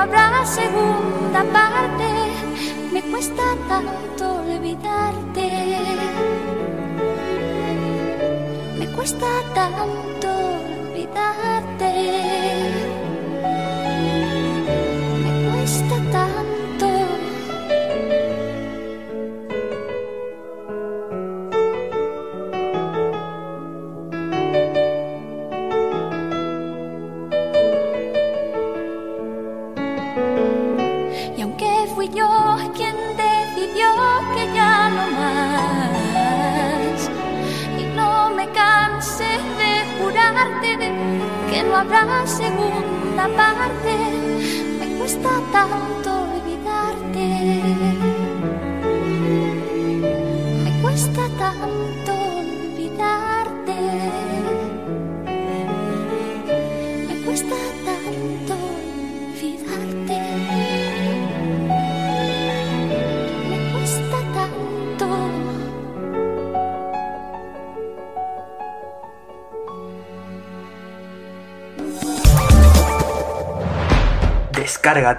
Speaker 3: Habrá segunda parte, me cuesta tanto olvidarte. Me cuesta tanto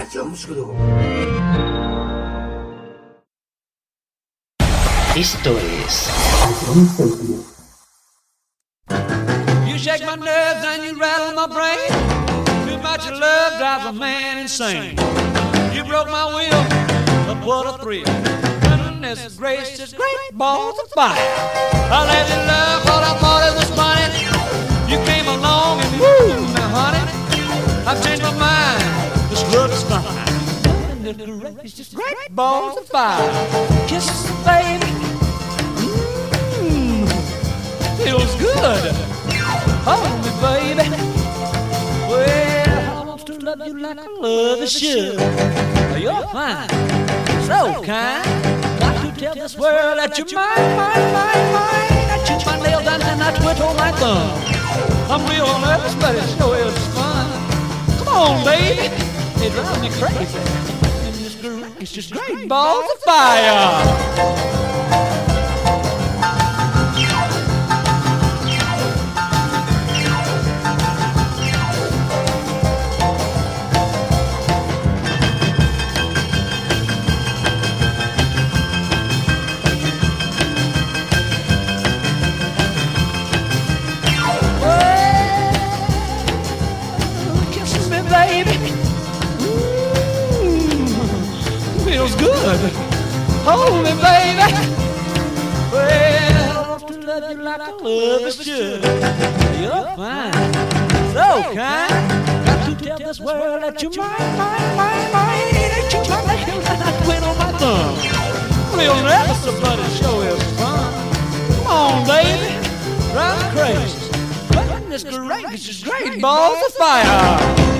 Speaker 8: A Jones Esto es
Speaker 34: You shake my nerves and you rattle my brain. Too much love drives a man insane. You broke my will, but what a thrill. Goodness gracious, great balls of fire. I let you love what I thought it was funny. You came along and woo, now honey, I've changed my mind. Fine. Goodness gracious, great balls of fire. Kisses, baby. Mmm, feels good. Hold me, baby. Well, I want to love you like I love should. You're fine, so kind. Got to tell this world that you're mine, mine, mine, mine. I chew my down and I twiddle my thumb. I'm real nervous, but it sure is fun. Come on, baby. It drives me crazy. And this groove is just great balls of fire. hold me, baby. Well, I want to love you like I love is should. You're fine, so kind. Got to tell this world that you're mine, mine, mine, mine. That you're mine, that you're mine. I quit on my thumb. We'll never somebody show is fun. Come on, baby, drive crazy. Goodness gracious, great balls of fire.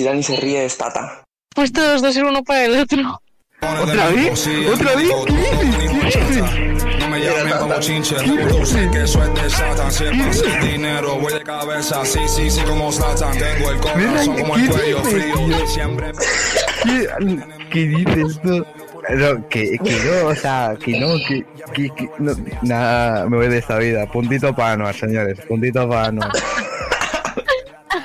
Speaker 11: si Dani se ríe es Tata.
Speaker 22: Pues todos dos ser uno para el otro.
Speaker 9: ¿Otra vez? ¿Otra vez? ¿Qué dices? ¿Qué dices?
Speaker 23: No me llamen como chinche, tú sé que eso es de Satan. Siempre sin dinero, voy de cabeza, sí, sí, sí, como Satan. Tengo el corazón como el
Speaker 9: ¿Qué
Speaker 23: cuello
Speaker 9: dices,
Speaker 23: frío.
Speaker 9: tío?
Speaker 23: Siempre
Speaker 9: ¿Qué, qué dices tú? No, que, que no, o sea, que no, que, que, que no, nada, me voy de esta vida. Puntito para Anuar, señores, puntito para Anuar.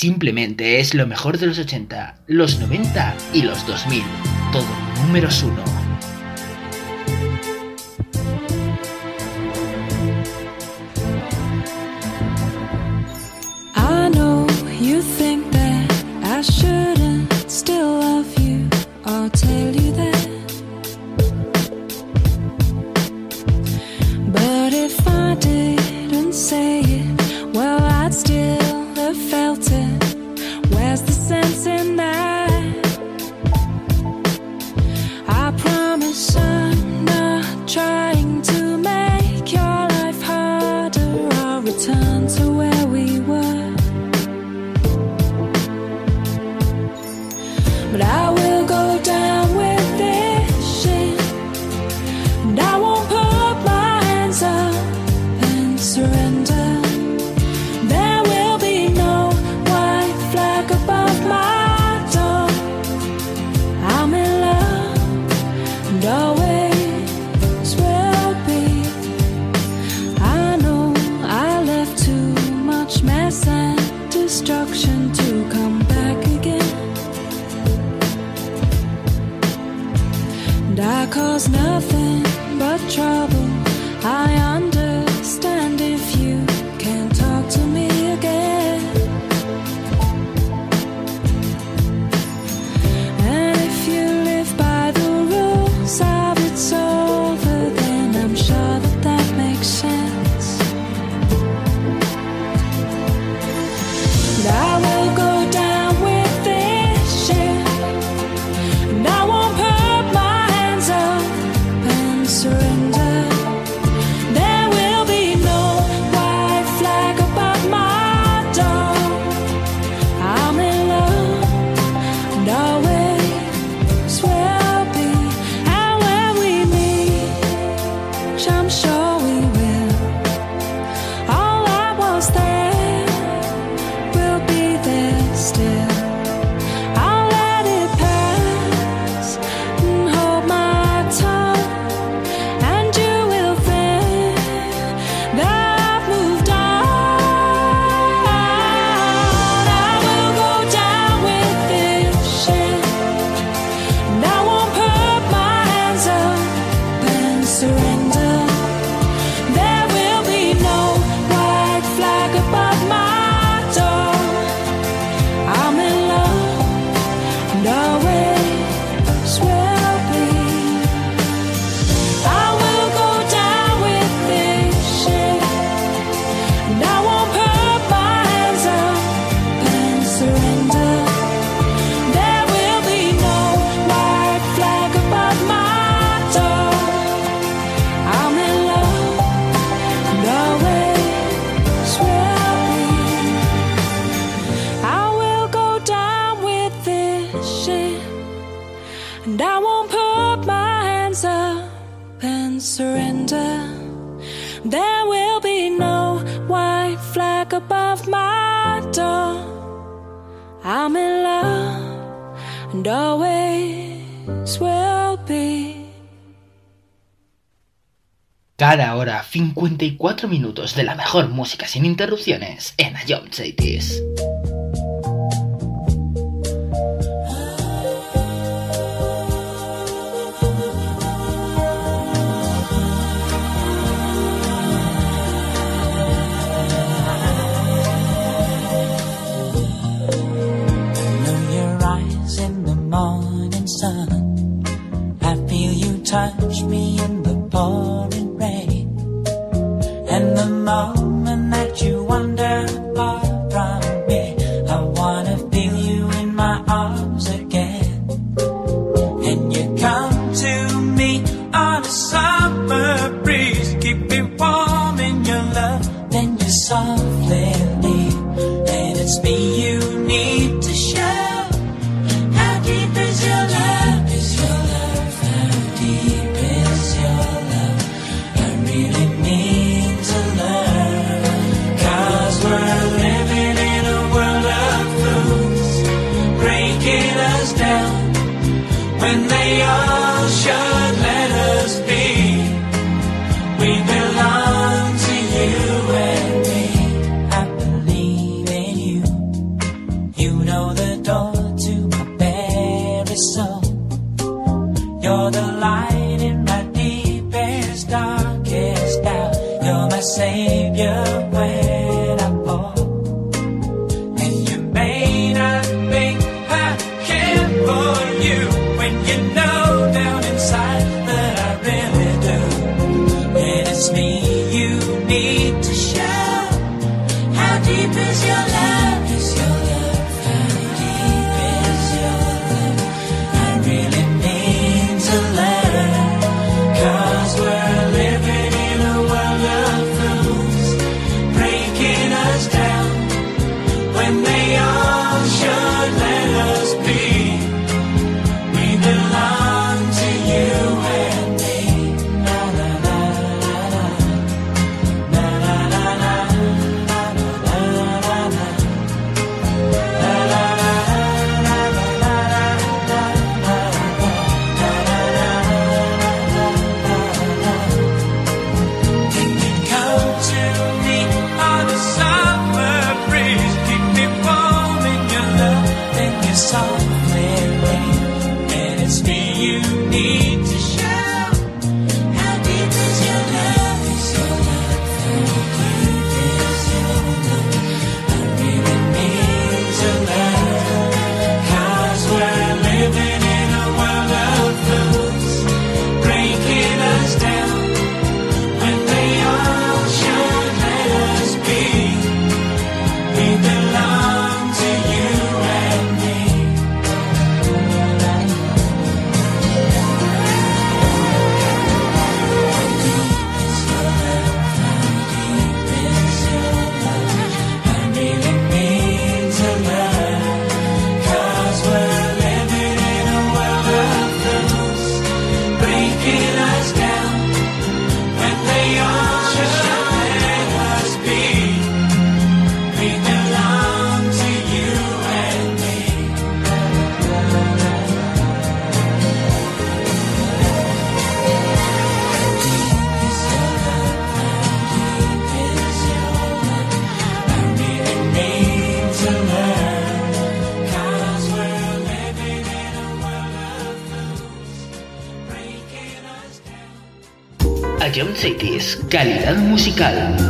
Speaker 19: Simplemente es lo mejor de los 80, los 90 y los 2000. Todo números uno.
Speaker 25: I know you think that I shouldn't still love you or take try
Speaker 19: Cada hora 54 minutos de la mejor música sin interrupciones en Ion Cities. musical.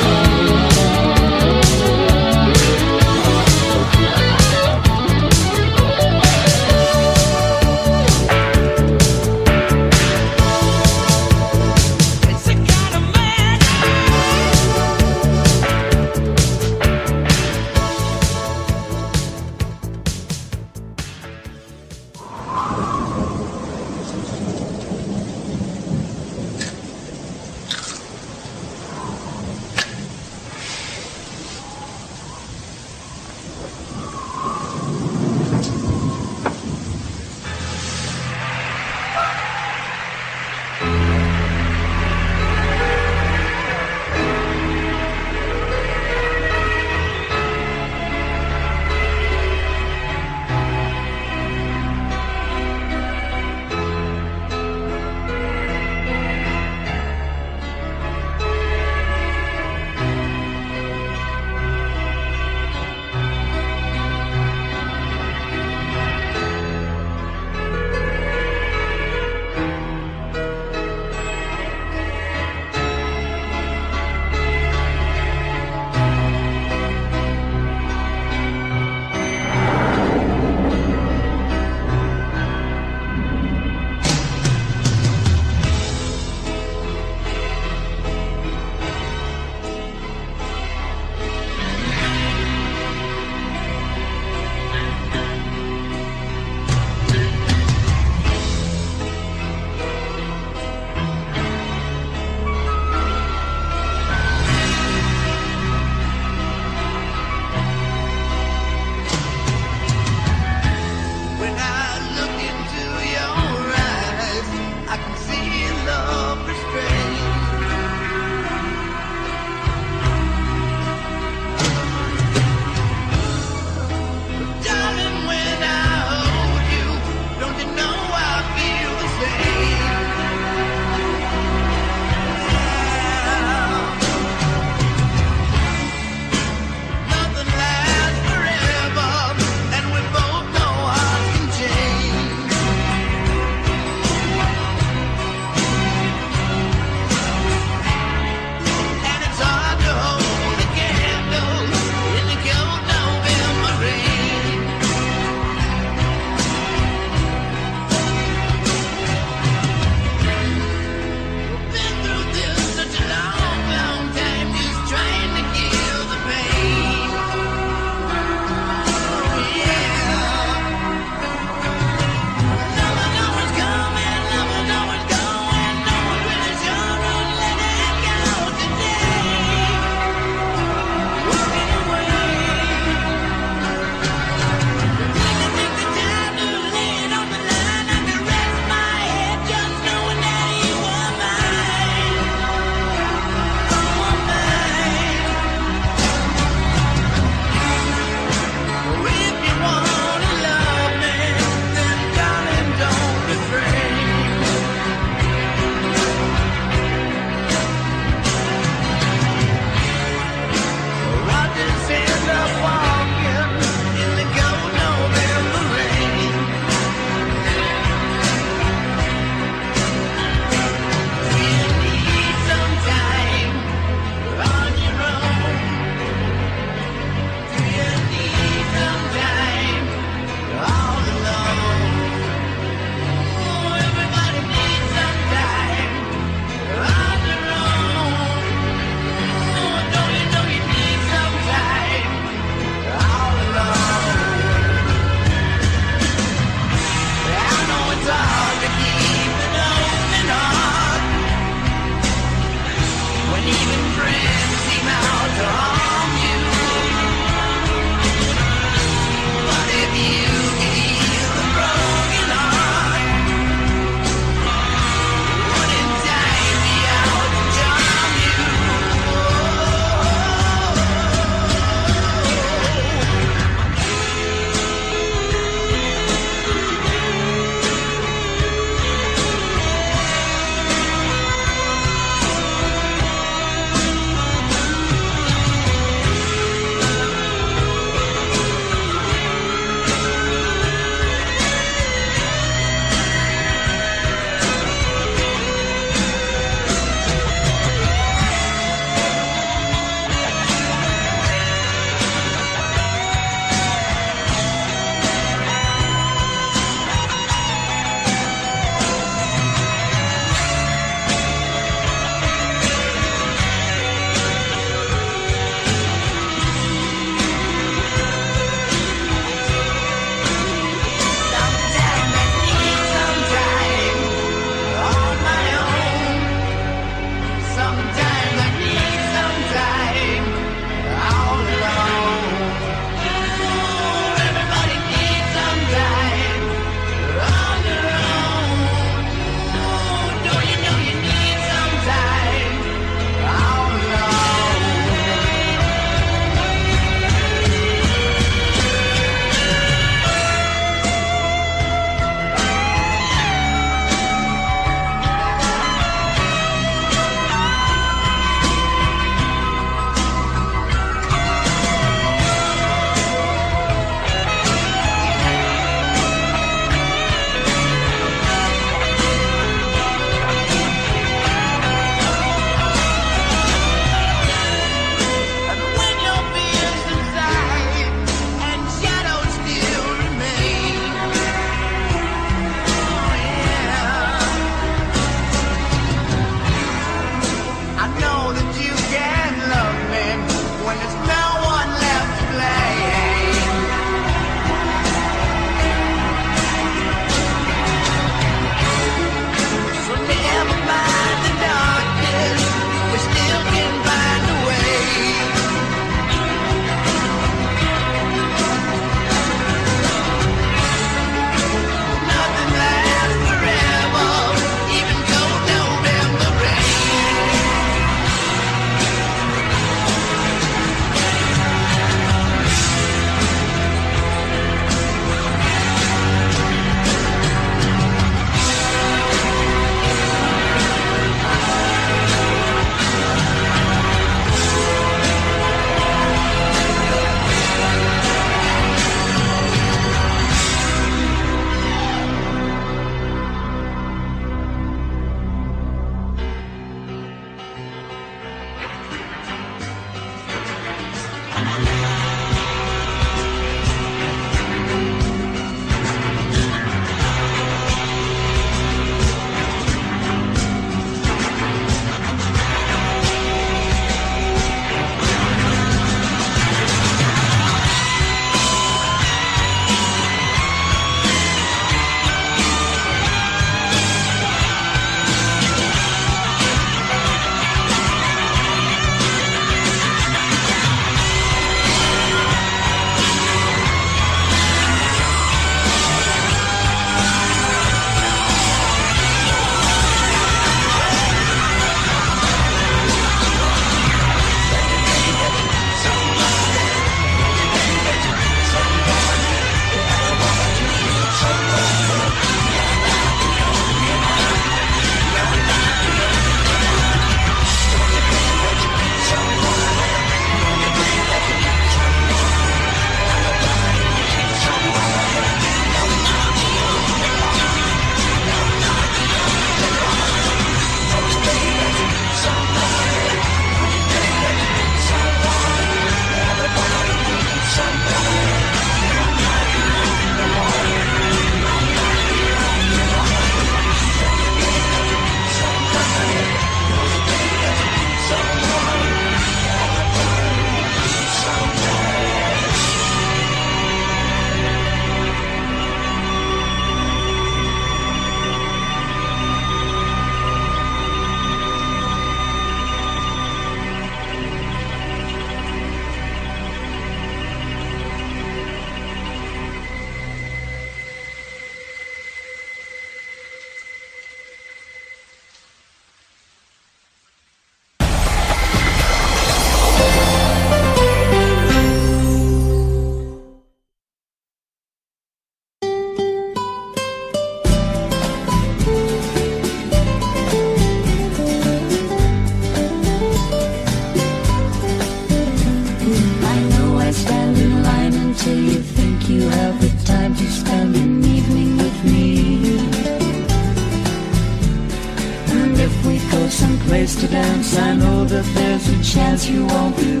Speaker 25: Chance you won't be